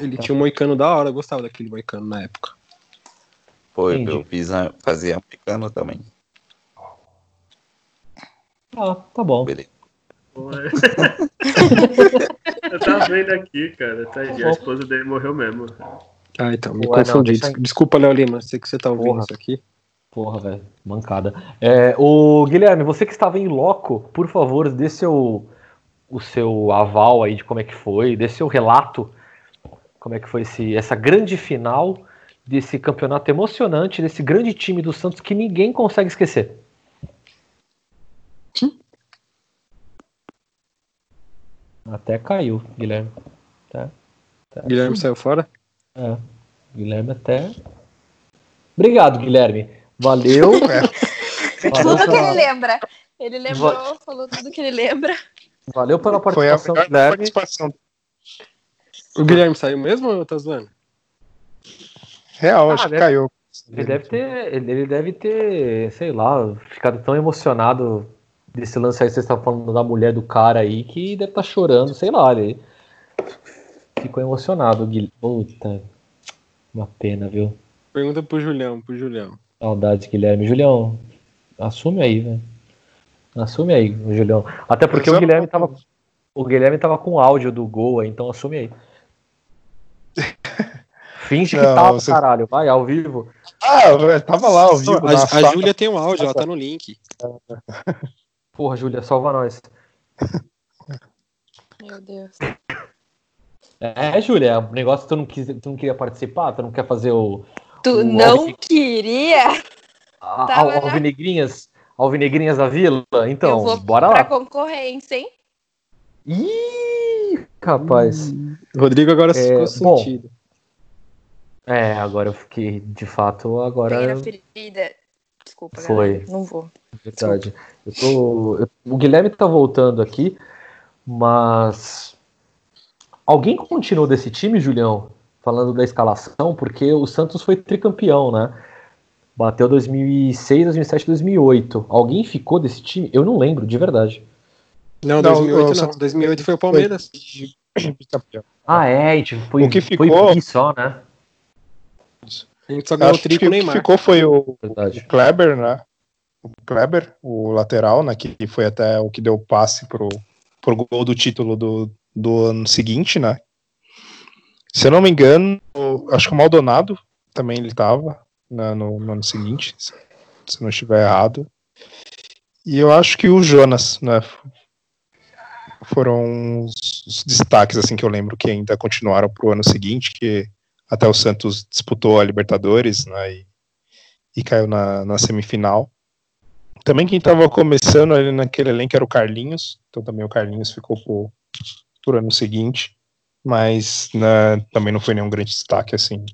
em- Ele tinha um moicano da hora, eu gostava daquele moicano na época. Pô, Entendi. eu fiz a, fazia americano também. Ah, tá bom. Beleza. É. Eu tava vendo aqui, cara. Tá aí, a esposa dele morreu mesmo. Ah, então, me Ué, não, confundi. deixa- Des- Desculpa, Léo Lima, sei que você tá ouvindo Porra. isso aqui. Porra, velho, mancada. É, o Guilherme, você que estava em loco, por favor, dê seu, o seu aval aí de como é que foi, dê seu relato, como é que foi esse, essa grande final desse campeonato emocionante, desse grande time do Santos que ninguém consegue esquecer. Até caiu, Guilherme. Tá, tá. Guilherme saiu fora? É, Guilherme até. Obrigado, Guilherme. Valeu. Valeu Tudo que pela- ele lembra. Ele lembrou, falou tudo que ele lembra. Valeu pela Foi a participação, Guilherme. participação. O Guilherme saiu mesmo ou tô zoando? Real, Ah, acho que deve- caiu. Ele deve ter, ele deve ter, sei lá, ficado tão emocionado desse lance aí que vocês estavam falando da mulher do cara aí que deve estar chorando, sei lá, ele ficou emocionado, Guilherme. Puta, uma pena, viu? Pergunta pro Julião, pro Julião. Saudades, Guilherme. Julião, assume aí, velho. Assume aí, o Julião. Até porque o Guilherme tava, o Guilherme tava com o áudio do gol aí, então assume aí. Finge que Não, tava, você- caralho. Vai, ao vivo. Ah, tava lá ao vivo. A, a. Júlia tem um áudio, ela tá no link. Porra, Júlia, salva nós. Meu Deus. É, Júlia, o negócio que tu não, quis, tu não queria participar, tu não quer fazer o. Tu O não Alvin- queria? A, Tava na- alvinegrinhas, alvinegrinhas da vila? Então, eu vou bora pra lá. concorrência, hein? Ih, rapaz. Rodrigo agora É, ficou bom, sentido. É, agora eu fiquei, de fato, agora. Peguei na ferida. Desculpa, Foi. galera. Não vou. Verdade. Eu tô, eu- o Guilherme tá voltando aqui, mas. Alguém continuou desse time, Julião? Falando da escalação, porque o Santos foi tricampeão, né? Bateu 2006, 2007, 2008. Alguém ficou desse time? Eu não lembro, de verdade. Não, Não, 2008 o não. Santos 2008 foi o Palmeiras. Bicampeão. Ah, é, tipo, foi, O que foi ficou- bi só, né? A gente só ganhou o Acho tri que com o o que Neymar. ficou foi o, Verdade. o Kleber, né? O Kleber, o lateral, né? Que foi até o que deu o passe pro, pro gol do título do, do ano seguinte, né? Se eu não me engano, o- acho que o Maldonado também ele tava né, no, no ano seguinte, se se não estiver errado. E eu acho que o Jonas, né? Foram os, os destaques assim que eu lembro que ainda continuaram pro ano seguinte, que até o Santos disputou a Libertadores, né? E, e caiu na, na semifinal. Também quem estava começando ali naquele elenco era o Carlinhos, então também o Carlinhos ficou por, por ano seguinte, mas né, também não foi nenhum grande destaque assim.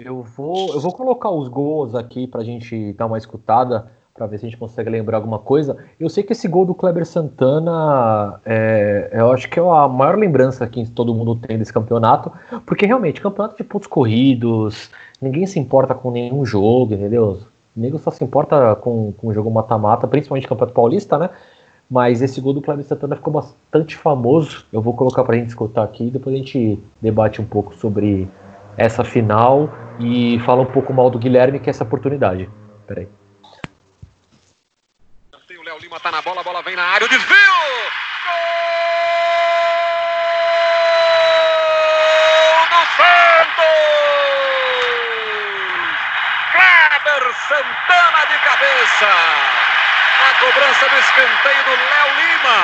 Eu vou, eu vou colocar os gols aqui pra gente dar uma escutada, pra ver se a gente consegue lembrar alguma coisa. Eu sei que esse gol do Kleber Santana, é, eu acho que é a maior lembrança que todo mundo tem desse campeonato, porque realmente, campeonato de pontos corridos, ninguém se importa com nenhum jogo, entendeu? O nego só se importa com, com o jogo mata-mata, principalmente Campeonato Paulista, né? Mas esse gol do Kleber Santana ficou bastante famoso. Eu vou colocar pra gente escutar aqui e depois a gente debate um pouco sobre essa final e fala um pouco mal do Guilherme, que é essa oportunidade. Peraí. Lima, tá na bola, a bola vem na área, o desvio! Gol do Santos! Kleber Santana de cabeça! Na cobrança do escanteio do Léo Lima.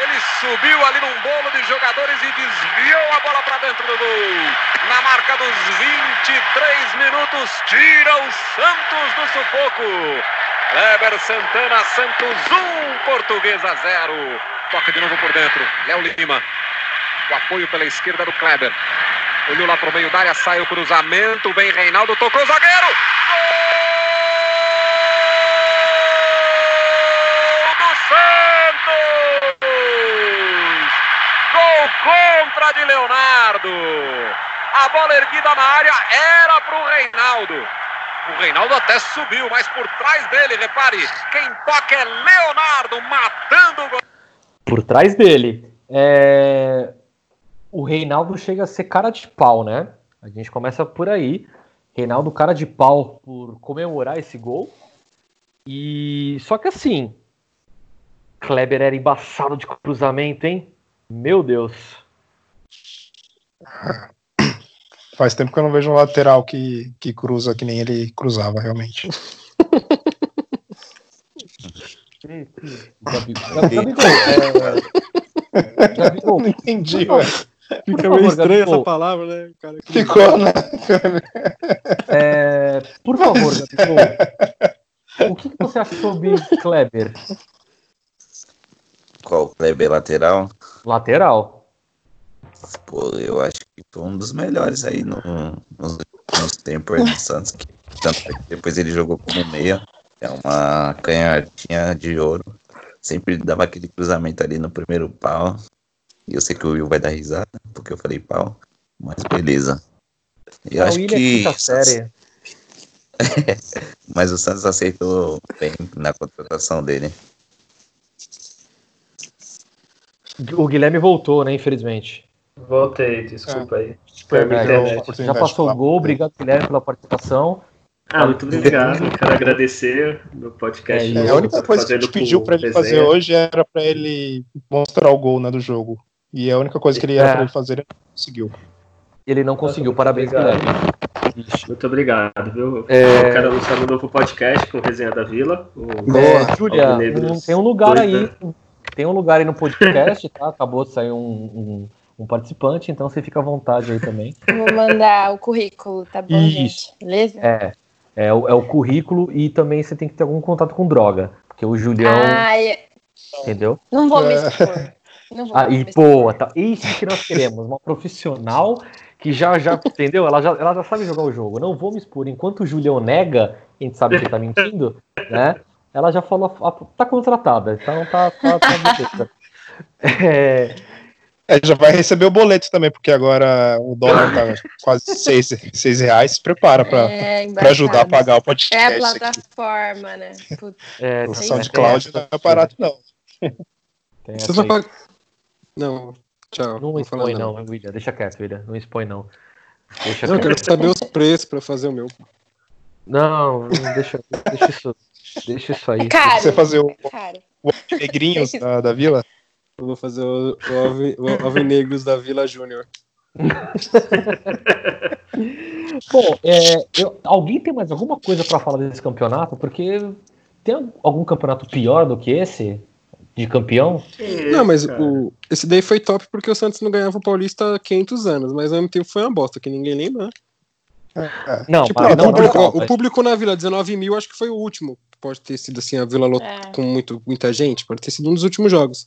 Ele subiu ali num bolo de jogadores e desviou a bola para dentro do gol. Na marca dos 23 minutos, tira o Santos do sufoco. Kleber Santana, Santos 1, Portuguesa 0. Toca de novo por dentro. Léo Lima. O apoio pela esquerda do Kleber. Olhou lá pro meio da área, sai o cruzamento. Vem Reinaldo, tocou o zagueiro. Gol do Santos! Gol contra de Leonardo. A bola erguida na área era pro Reinaldo. O Reinaldo até subiu, mas por trás dele, repare, quem toca é Leonardo, matando o gol. Por trás dele. É, O Reinaldo chega a ser cara de pau, né? A gente começa por aí. Reinaldo, cara de pau por comemorar esse gol. E só que assim, Kleber era embaçado de cruzamento, hein? Meu Deus. Faz tempo que eu não vejo um lateral que, que cruza que nem ele cruzava, realmente. Gabi- Gabigol, é... Gabigol, Não entendi, ué. Fica favor, meio estranha Gabigol. essa palavra, né? O Cara, que- Ficou, né? É, por favor, Gabigol, o que, que você acha sobre Kleber? Qual Kleber lateral? Lateral. Pô, eu acho que foi um dos melhores aí no, nos últimos tempos aí do Santos. Que, é que depois ele jogou como meia. É uma canhotinha de ouro. Sempre dava aquele cruzamento ali no primeiro pau. E eu sei que o Will vai dar risada, porque eu falei pau. Mas beleza. Eu Ah, acho é que. Mas o Santos aceitou bem na contratação dele. O Guilherme voltou, né? Infelizmente. Voltei, desculpa aí. Foi minha a internet. Já passou o gol, obrigado, Guilherme, pela participação. Ah, muito obrigado. Quero agradecer no podcast. É, É, a única coisa que a gente pediu por pra ele fazer hoje era pra ele mostrar o gol né, do jogo. E a única coisa que ele era É. pra ele fazer, ele não conseguiu. Ele não conseguiu, parabéns, Obrigado. Guilherme. Muito obrigado, viu? É. Eu quero anunciar um novo podcast com Resenha da Vila. O... É, Júlia, tem um lugar aí, dois, tem um lugar aí no podcast, tá? Acabou de sair um, um, um participante, então você fica à vontade aí também. Vou mandar o currículo, tá bom, Isso. gente? Beleza? É, é, o, é o currículo e também você tem que ter algum contato com droga, porque o Julião, Ai, entendeu? não vou me É. expor. Não vou Ah, me e expor. pô, tá, isso que nós queremos, uma profissional que já, já, entendeu? Ela já, ela já sabe jogar o jogo. Não vou me expor. Enquanto o Julião nega, a gente sabe que ele tá mentindo, né? Ela já falou, ah, tá contratada, então tá, tá, tá beleza. É, É, já vai receber o boleto também, porque agora o dólar tá quase 6 seis reais. Se prepara pra, É, pra ajudar a pagar o É a podcast aqui. plataforma, né? Putz, é, O SoundCloud não é barato, não. tem Você só paga. Não, tchau. Não expõe não, William. Deixa quieto, William. Não expõe não. Deixa Não, eu quero saber os preços pra fazer o meu. Não, não, deixa, deixa isso. Deixa isso aí. é caro. Você fazer o, Caro. o Negrinhos da, da vila? Eu vou fazer o, o, Alvi, o Alvinegros da Vila Júnior. Bom, é, eu- alguém tem mais alguma coisa pra falar desse campeonato? Porque tem algum campeonato pior do que esse? De campeão? Não, mas o, esse daí foi top porque o Santos não ganhava o Paulista há 500 anos, mas ao mesmo tempo foi uma bosta, que ninguém lembra. né? É. Não, Tipo, o, não, não, público, não, o público na Vila, 19 mil, acho que foi o último. Pode ter sido assim, a Vila lot- É. com muito, muita gente, pode ter sido um dos últimos jogos.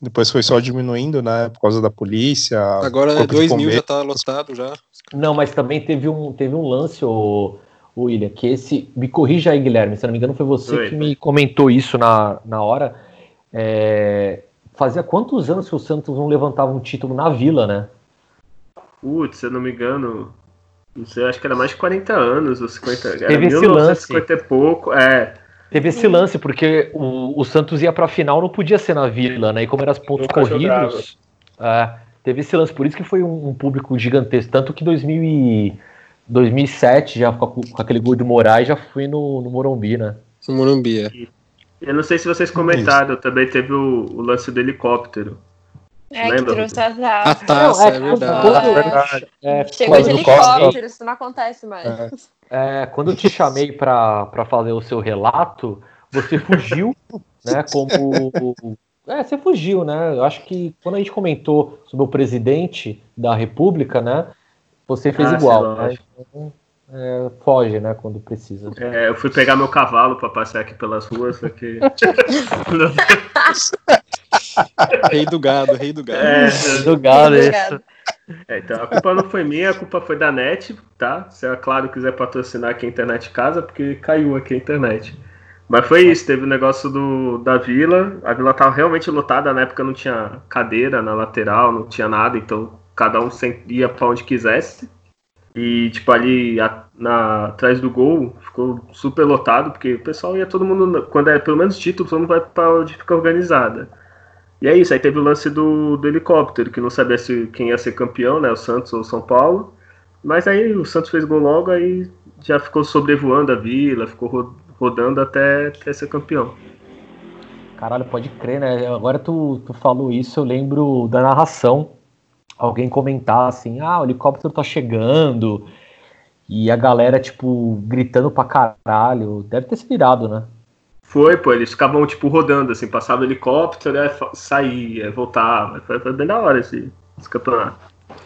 Depois foi só diminuindo, né? Por causa da polícia. Agora é de 2 mil, já tá lotado já. Não, mas também teve um, teve um lance, o, William, que esse. Me corrija aí, Guilherme, se eu não me engano, foi você Oi. que me comentou isso na, na hora. É, fazia quantos anos que o Santos não levantava um título na vila, né? Putz, se eu não me engano, não sei, acho que era mais de 40 anos ou 50. Era Teve esse 1950 e pouco, é. Teve esse lance, porque o, o Santos ia pra final, não podia ser na vila, né? E como eram os pontos Nunca corridos, é, teve esse lance. Por isso que foi um, um público gigantesco. Tanto que 2000 e, 2007, já com, com aquele gol do Moraes, já fui no, no Morumbi, né? No Morumbi, é. Eu não sei se vocês comentaram, também teve o, o lance do helicóptero. É, que Lembra? trouxe a taça. A taça, é, quando- verdade. quando- É. verdade. é, Chegou de helicóptero, isso não acontece mais. É. É, quando eu te chamei pra pra fazer o seu relato, você fugiu, né? Como. É, você fugiu, né? Eu acho que quando a gente comentou sobre o presidente da República, né? Você fez Ah, igual, né? Então, é, foge, né? Quando precisa. É, eu fui pegar meu cavalo pra passear aqui pelas ruas, só que. Rei do gado, rei do gado. é, Do gado, Obrigado. isso. é, então a culpa não foi minha, a culpa foi da net, tá? Se a Claro quiser patrocinar aqui a internet casa, porque caiu aqui a internet. Mas foi isso, teve o negócio do, da vila. A vila tava realmente lotada, na época não tinha cadeira na lateral, não tinha nada, então cada um ia pra onde quisesse. E, tipo, ali a- na, atrás do gol ficou super lotado, porque o pessoal ia todo mundo, quando é pelo menos título, todo mundo vai pra onde fica organizada. E é isso, aí teve o lance do, do helicóptero, que não sabia se quem ia ser campeão, né? O Santos ou o São Paulo. Mas aí o Santos fez gol logo, aí já ficou sobrevoando a vila, ficou ro- rodando até, até ser campeão. Caralho, pode crer, né? Agora tu, tu falou isso, eu lembro da narração. Alguém comentar assim, ah, o helicóptero tá chegando. E a galera, tipo, gritando pra caralho. Deve ter se virado, né? Foi, pô, eles ficavam, tipo, rodando, assim, passava o helicóptero, aí saía, voltava. Foi, foi bem da hora esse, esse campeonato.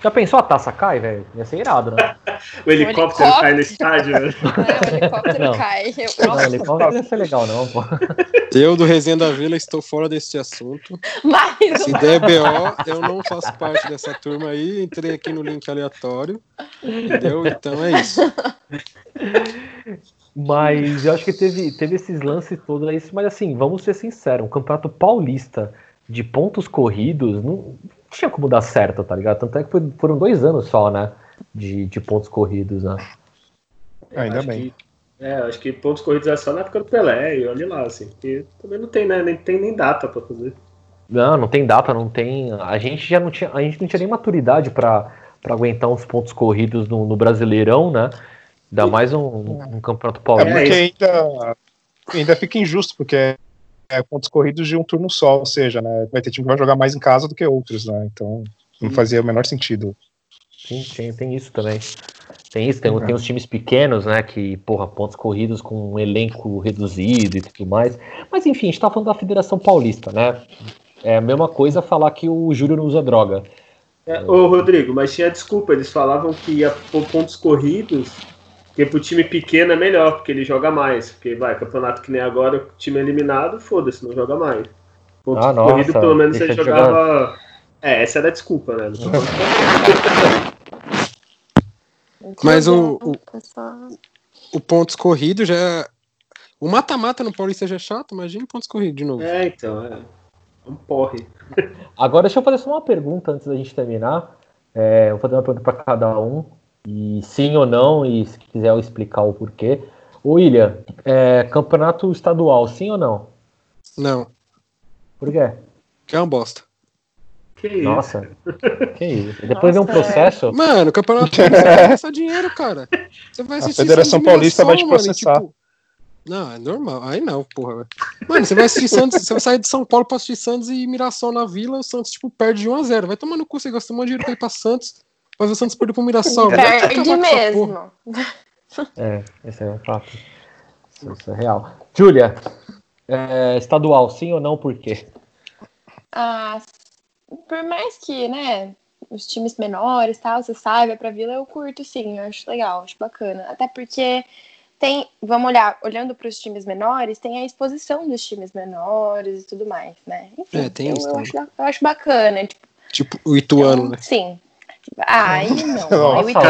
Já pensou a taça cai, velho? Ia ser irado, né? O helicóptero helicóptero? cai no estádio, né? É, o helicóptero Não. cai. Eu, Não, nossa, helicóptero não ia ser legal, não, pô. Eu, do Resenha da Vila, estou fora desse assunto. mais Se der BO, eu não faço parte dessa turma aí. Entrei aqui no link aleatório. Entendeu? Então é isso. Mas eu acho que teve, teve esses lances todos aí. Mas assim, vamos ser sinceros, um campeonato paulista de pontos corridos não tinha como dar certo, tá ligado? Tanto é que foi- foram dois anos só, né? De, de pontos corridos, né? Ainda Acho bem. que- é, acho que pontos corridos é só na época do Pelé, e olha lá, assim, porque também não tem, né? Nem tem nem data pra fazer. Não, não tem data, não tem. A gente já não tinha, a gente não tinha nem maturidade pra pra aguentar uns pontos corridos no, no Brasileirão, né? Ainda mais um, um campeonato É paulista. porque ainda, ainda fica injusto, porque é, é pontos corridos de um turno só, ou seja, né, vai ter time que vai jogar mais em casa do que outros, né? Então não fazia o menor sentido. Sim, tem, tem isso também. Tem isso, tem, tem os times pequenos, né? Que, porra, pontos corridos com um elenco reduzido e tudo mais. Mas enfim, a gente tá falando da Federação Paulista, né? É a mesma coisa falar que o Júlio não usa droga. É, ô, Rodrigo, mas tinha desculpa, eles falavam que ia por pontos corridos, porque pro time pequeno é melhor, porque ele joga mais. Porque vai, campeonato que nem agora, o time é eliminado, foda-se, não joga mais. Pontos Ah, nossa, corridos, pelo menos de jogava. É, essa era a desculpa, né? Não Mas o- o- Pessoal. O pontos corrido já. é- O mata-mata no Paulista já é chato, imagina pontos corridos de novo. É, então, é. É um porre. Agora, deixa eu fazer só uma pergunta antes da gente terminar. É, vou fazer uma pergunta para cada um. E sim ou não, e se quiser eu explicar o porquê. Ô, William, é, campeonato estadual, sim ou não? Não, Por quê? que é uma bosta. Que isso? Nossa, que isso. Depois um Nossa, é. processo. Mano, o campeonato paulista vai gastar dinheiro, cara. Você vai A assistir Federação Santos e Paulista vai te Mirassol, mano, processar. tipo, Não, é normal. Aí não, porra. Mano, você vai assistir Santos, você vai sair de São Paulo pra assistir Santos e Mirassol na Vila, o Santos, tipo, perde de 1x0. Vai tomar no cu, você gastou um monte de dinheiro pra ir pra Santos, ver o Santos perder pro Mirassol. Perde porra. mesmo. É, esse é um fato. Isso, isso é real. Júlia, é, estadual, sim ou não, por quê? Ah, por mais que, né, os times menores tal, você saiba pra Vila, eu curto sim, eu acho legal, acho bacana. Até porque tem, vamos olhar, olhando para os times menores, tem a exposição dos times menores e tudo mais, né? Enfim, É, tem eu, isso eu, também. acho, eu acho bacana. Tipo, Tipo, o Ituano, né? Sim. Aí não. Nossa, o Ituano,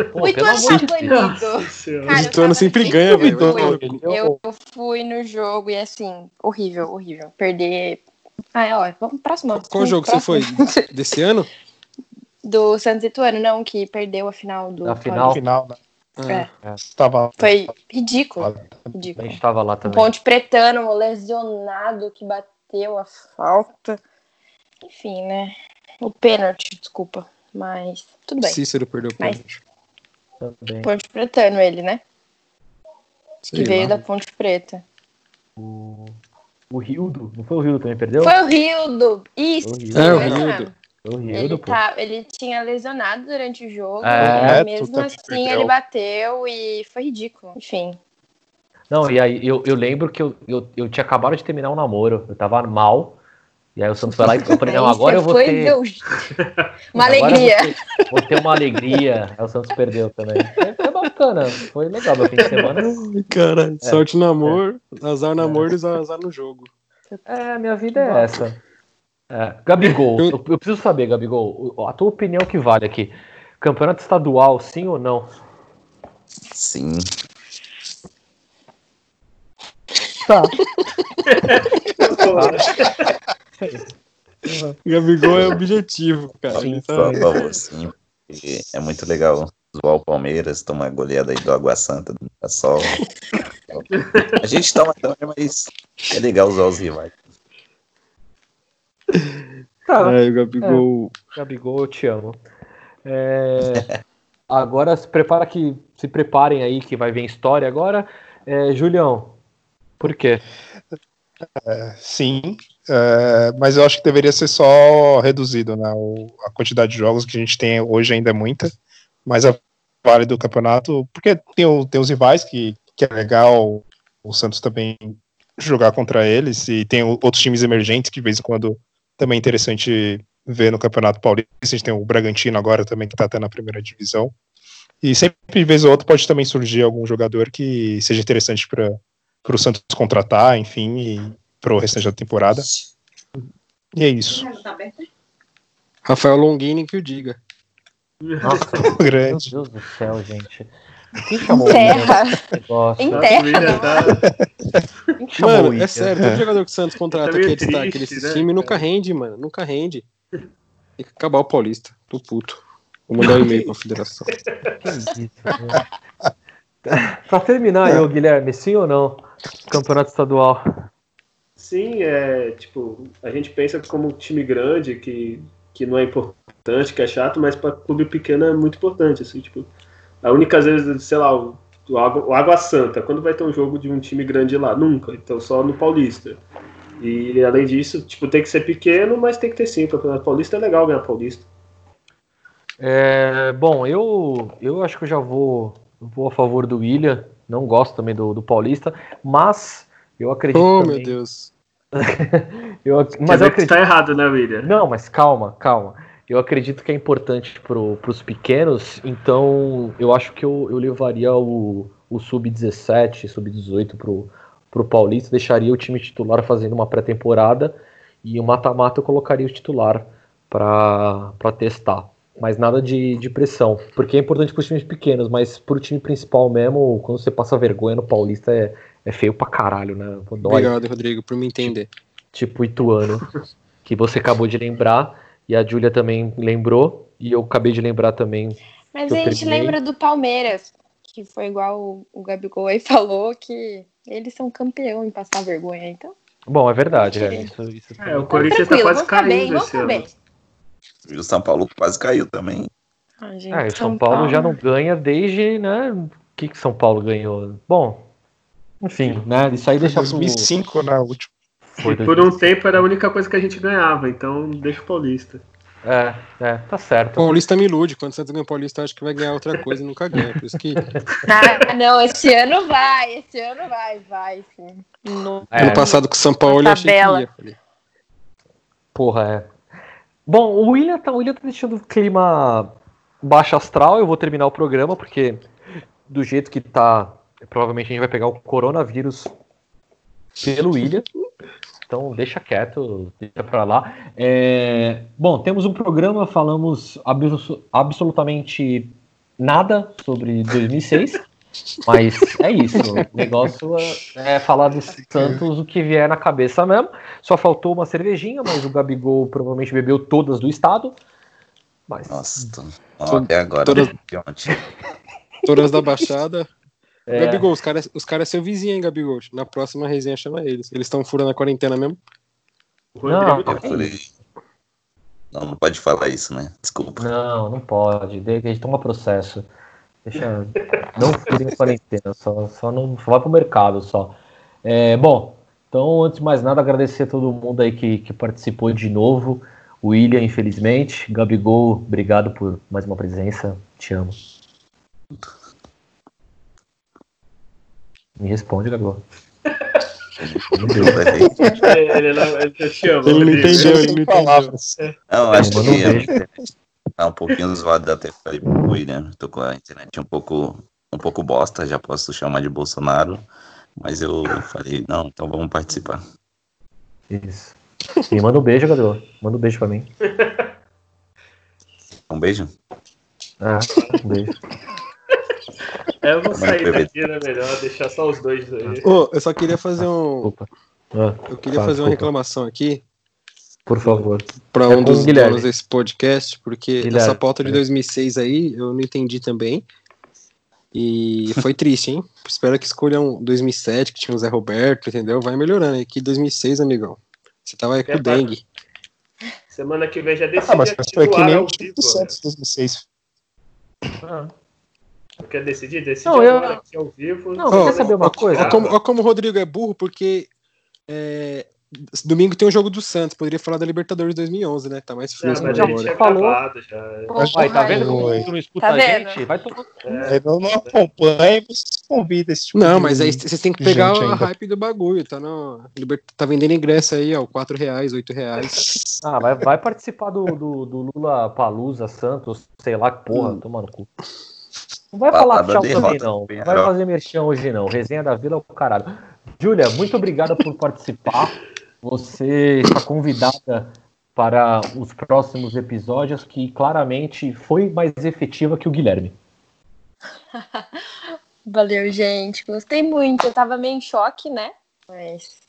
a pô, o Ituano tá banido. Cara, O Ituano sempre ganha, velho. jogo, Vai tomar no cu. Eu fui no jogo e assim, horrível, horrível. Perder. Ah, é, ó, vamos pro próximo. Qual jogo você foi? próximo. Desse ano? Do Santos e Ituano, não, que perdeu a final do. A final, final, né, Ah, É. tava Foi ridículo. a Ridículo. gente tava lá O também. Ponte Pretano, lesionado, que bateu a falta. Enfim, né? O pênalti, desculpa. Mas tudo bem. Cícero perdeu o Mas- pênalti. também. Ponte Pretano, ele, né? Sei Que veio lá. da Ponte Preta. O, o Rildo, não foi o Rildo também perdeu? Foi o Rildo! Isso! Foi o Rildo. É, o Rildo. o Ele, Rildo, pô. tá, ele tinha lesionado durante o jogo, É, e mesmo assim perdeu. ele bateu e foi ridículo. Enfim. Não, e aí eu, eu lembro que eu, eu, eu tinha acabado de terminar um namoro, eu tava mal, e aí o Santos foi lá e falei, não, agora eu vou foi ter, Uma alegria. Vou ter, vou ter uma alegria, aí o Santos perdeu também. Foi, bacana, foi legal meu fim de semana. Caralho, sorte no amor, azar no amor e azar no jogo. É, minha vida é essa. É, Gabigol, eu, eu preciso saber, Gabigol, a tua opinião que vale aqui. Campeonato estadual, sim ou não? Sim. Tá. Gabigol é objetivo, cara. Sim, tá- Por favor, sim. porque É muito legal zoar o Palmeiras, tomar goleada aí do Água Santa, do Mirassol. A gente toma também, mas é legal usar os rivais. Tá, Ai, o Gabigol. Gabigol, eu te amo. É, agora se prepara que se preparem aí que vai vir história agora. É, Julião, por quê? Sim, é, mas eu acho que deveria ser só reduzido, né? O- a quantidade de jogos que a gente tem hoje ainda é muita, mas a vale do campeonato, porque tem, o- tem os rivais que, que é legal o Santos também jogar contra eles, e tem outros times emergentes que de vez em quando também é interessante ver no Campeonato Paulista. A gente tem o Bragantino agora também que tá até na primeira divisão. E sempre de vez ou outra pode também surgir algum jogador que seja interessante para o Santos contratar, enfim, pro restante da temporada. E é isso. Rafael Longini que o diga. Nossa, meu Grande. Deus do céu, gente. Quem chamou o William tá- Quem chamou o Mano, William? é sério, todo jogador que o Santos contrata Tá que é destaque triste, desse né, time nunca rende, mano. Nunca rende. Tem que acabar o Paulista. Tô puto. Vou mandar um e-mail pra federação. Né? pra terminar aí, Guilherme, sim ou não? Campeonato estadual. Sim, é tipo, a gente pensa como um time grande que, que não é importante, que é chato, mas para clube pequeno é muito importante, assim, tipo, a única vez, sei lá, o, o, Água, o Água Santa, quando vai ter um jogo de um time grande lá? Nunca, então só no Paulista. E além disso, tipo, tem que ser pequeno, mas tem que ter sim, o Campeonato Paulista é legal ganhar Paulista. É, bom, eu, eu acho que eu já vou, vou a favor do William. Não gosto também do, do Paulista, mas eu acredito Oh, também. meu Deus. Eu, mas eu acredito. tá errado, né, William? Não, mas calma, calma. Eu acredito que é importante para os pequenos, então eu acho que eu, eu levaria o, o Sub-17, Sub-18 pro, pro Paulista, deixaria o time titular fazendo uma pré-temporada e o mata-mata eu colocaria o titular para testar. Mas nada de, de pressão, porque é importante para os times pequenos, mas para o time principal mesmo, quando você passa vergonha no Paulista, é, é feio pra caralho, né? Dói Obrigado, Rodrigo, por me entender. tipo Ituano, que você acabou de lembrar, e a Júlia também lembrou, e eu acabei de lembrar também. Mas Eu a gente terminei. lembra do Palmeiras, que foi igual o, o Gabigol aí falou, que eles são campeão em passar vergonha, então. Bom, é verdade, é, isso, isso É, o Corinthians tá quase caindo esse ano. E o São Paulo quase caiu também. Ah, gente, É, o São Paulo já não ganha desde, né? O que que São Paulo ganhou? Bom, enfim, né? Isso aí deixa pro- 2005 na última. foi Por um tempo era a única coisa que a gente ganhava, então deixa o Paulista. É, é, tá certo. Paulista me ilude. Quando o Santos ganha o Paulista, eu acho que vai ganhar outra coisa e nunca ganha. Por isso que Ah, não, esse ano vai, esse ano vai, vai, sim. No- É, ano passado com o São Paulo eu achei que ia. Falei, Porra, é. Bom, o William tá, o William tá deixando o clima baixo astral. Eu vou terminar o programa, porque do jeito que tá, provavelmente a gente vai pegar o coronavírus pelo William. Então deixa quieto, deixa pra lá. É, bom, temos um programa, falamos abso- absolutamente nada sobre 2006. Mas é isso. O negócio é, é falar do Santos o que vier na cabeça mesmo. Só faltou uma cervejinha, mas o Gabigol provavelmente bebeu todas do estado. Mas Nossa, tô... Ó, até agora. todas-. Todas da Baixada. É, Gabigol, os caras os cara é seu vizinho, hein, Gabigol? Na próxima resenha chama eles. Eles estão furando a quarentena mesmo? Não, Eu falei. Não, não pode falar isso, né? Desculpa. não, não pode. De- A gente toma processo. Deixa. Não furem a quarentena, só, só não só vai pro mercado só. É, bom, então, antes de mais nada, agradecer a todo mundo aí que, que participou de novo. O William, infelizmente. Gabigol, obrigado por mais uma presença. Te amo. Me responde. Meu Deus. ele, não, ele te ama. Ele não entendeu, ele não entendeu. palavras. Não, acho que um internet tá um pouquinho até falei pro William. Tô com a internet um pouco, um pouco bosta, já posso chamar de Bolsonaro. Mas eu falei, não, então vamos participar. Isso. Me manda um beijo, Gabigol. Manda um beijo pra mim. Um beijo? Ah, um beijo. É, eu vou sair daqui, né? Melhor deixar só os dois aí. Ô, eu só queria fazer um. Ah, Eu queria Tá, fazer uma desculpa. reclamação aqui. Por favor. Para É um com dos Guilherme. donos desse podcast, porque Guilherme, essa pauta de é. 2006 aí eu não entendi também. E foi triste, hein? Espero que escolham 2007, que tinha o Zé Roberto, entendeu? Vai melhorando aí. Que 2006, amigão. Você tava aí com É, o dengue. Semana que vem já decidi Ah, mas aqui foi que ar nem o? Santos 2006. Quer decidir? Decide Não, eu- agora aqui ao vivo. Não, Ó, quer saber uma ó, coisa? Ó, como, ó como o Rodrigo é burro, porque é, domingo tem o jogo do Santos. Poderia falar da Libertadores 2011, né? Tá mais Não, fresco mas já a gente agora. tinha falou. acabado já. Vai, tá vendo como tu não escuta Tá a gente? Vai tomar. É, Eu não, não acompanha e você convida esse tipo Não, de- mas aí vocês têm que pegar a hype do bagulho. Tá, no, Liber- tá vendendo ingresso aí, ó. 4 reais, 8 reais. Ah, vai, vai participar do, do, do Lula Palusa Santos, sei lá que porra, Hum. toma no cu. Não vai falar Balada tchau também, não. Não vai fazer merchan hoje, não. Resenha da Vila é o caralho. Júlia, muito obrigada por participar. Você está convidada para os próximos episódios, que claramente foi mais efetiva que o Guilherme. Valeu, gente. Gostei muito. Eu tava meio em choque, né? Mas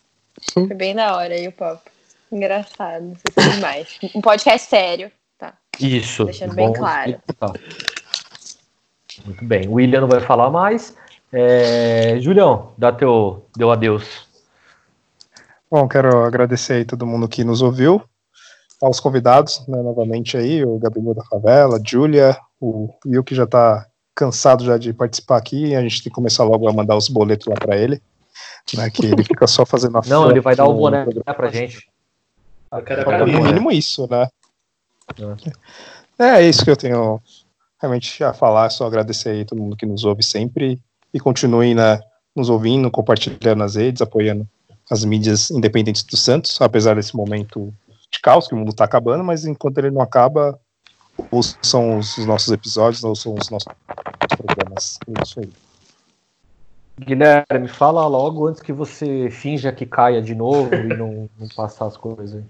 foi bem da hora aí o papo. Engraçado. Vocês são demais. Um podcast sério. Tá. Isso. Deixando bem claro. explicar. Muito bem. O William não vai falar mais. É... Julião, dá teu, deu adeus. Bom, quero agradecer aí todo mundo que nos ouviu, aos convidados, né, novamente aí, o Gabriel da Favela, a Júlia, o Will que já tá cansado já de participar aqui, a gente tem que começar logo a mandar os boletos lá para ele, né, que ele fica só fazendo a Não, foto ele vai dar o boné pra gente. Eu quero Falta no mínimo isso, né? É, é isso que eu tenho realmente a falar, só agradecer aí todo mundo que nos ouve sempre e continuem né, nos ouvindo, compartilhando nas redes, apoiando as mídias independentes do Santos, apesar desse momento de caos que o mundo está acabando, mas enquanto ele não acaba, ouçam os, os nossos episódios, ouçam os nossos programas. É isso aí. Guilherme, fala logo antes que você finja que caia de novo e não, não passar as coisas.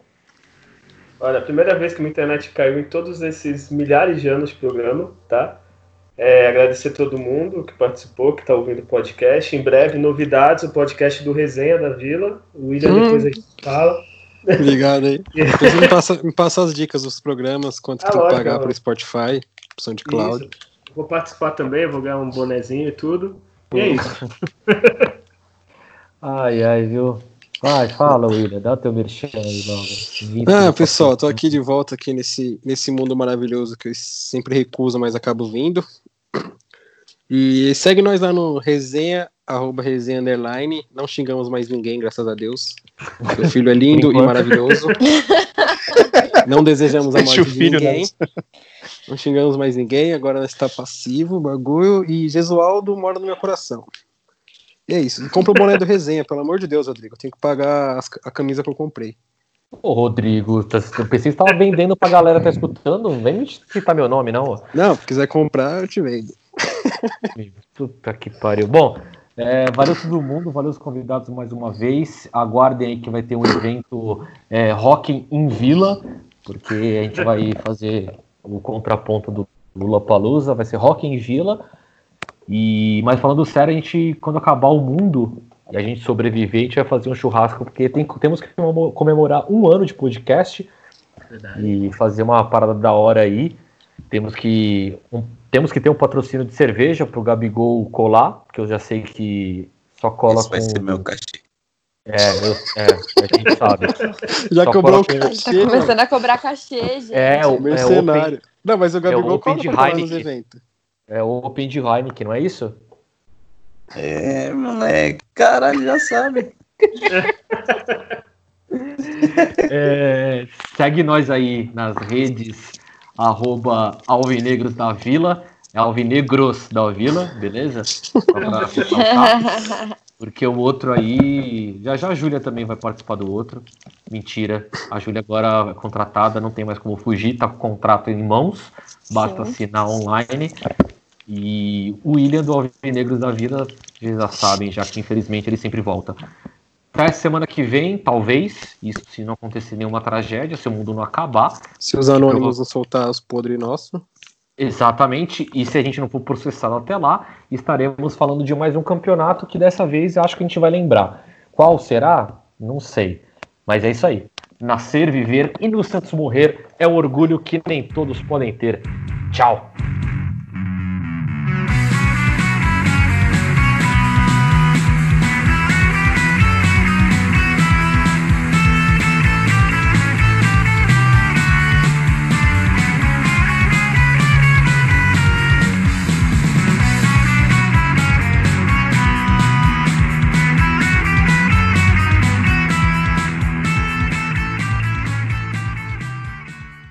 Olha, a primeira vez que minha internet caiu em todos esses milhares de anos de programa, tá? É, agradecer a todo mundo que participou, que está ouvindo o podcast. Em breve, novidades, o podcast do Resenha da Vila. O William Hum. depois a gente fala. Obrigado aí. Depois me passa, me passa as dicas dos programas, quanto Ah, tem que lógico, pagar lógico. pro Spotify, opção de cloud. Isso. Vou participar também, vou ganhar um bonezinho e tudo. E é isso. Ai, ai, viu? Vai, fala, William, dá teu merchan aí logo. Ah, pessoal, tô aqui de volta aqui nesse, nesse mundo maravilhoso que eu sempre recuso, mas acabo vindo. E segue nós lá no resenha, arroba resenha underline. Não xingamos mais ninguém, graças a Deus. Meu filho é lindo e maravilhoso. Não desejamos a morte o de filho, né? ninguém. Não xingamos mais ninguém, agora nós está passivo, bagulho. E Jesualdo mora no meu coração. E é isso. Compra o boné do resenha, pelo amor de Deus, Rodrigo. Eu tenho que pagar as- a camisa que eu comprei. Ô, Rodrigo, tá- eu pensei que você tava vendendo pra galera que tá escutando. Não vem me citar meu nome, não. Não, se quiser comprar, eu te vendo. Puta que pariu. Bom, é, valeu todo mundo, valeu os convidados mais uma vez. Aguardem aí que vai ter um evento é, Rock em Vila, porque a gente vai fazer o contraponto do Lula Palusa, vai ser Rock em Vila. E, mas falando sério, a gente, quando acabar o mundo e a gente sobreviver, a gente vai fazer um churrasco, porque tem- temos que comemo- comemorar um ano de podcast e fazer uma parada da hora aí. Temos que, um- temos que ter um patrocínio de cerveja pro Gabigol colar, que eu já sei que só cola Esse vai com. ser meu cachê. É, eu, é, a gente sabe. Já Só cobrou o Tá cachê, mano. começando a cobrar cachê, gente. É, o- Mercenário. Não, mas o Gabigol Open cola de nos eventos. É o Open de Heineken, não é isso? É, moleque, caralho, já sabe. É, segue nós aí nas redes, arroba Alvinegros da Vila, é Alvinegros da Vila, beleza? Porque o outro aí. Já já a Júlia também vai participar do outro. Mentira. A Júlia agora é contratada, não tem mais como fugir, tá com o contrato em mãos. Basta Sim. assinar online. E o William do Alvinegros da vocês já sabem, já que infelizmente ele sempre volta. Até semana que vem, talvez, isso se não acontecer nenhuma tragédia, se o mundo não acabar. Se os anônimos não soltar os podres nossos. Exatamente, e se a gente não for processado até lá, estaremos falando de mais um campeonato que dessa vez acho que a gente vai lembrar. Qual será? Não sei. Mas é isso aí. Nascer, viver e no Santos morrer é um orgulho que nem todos podem ter. Tchau! Bye.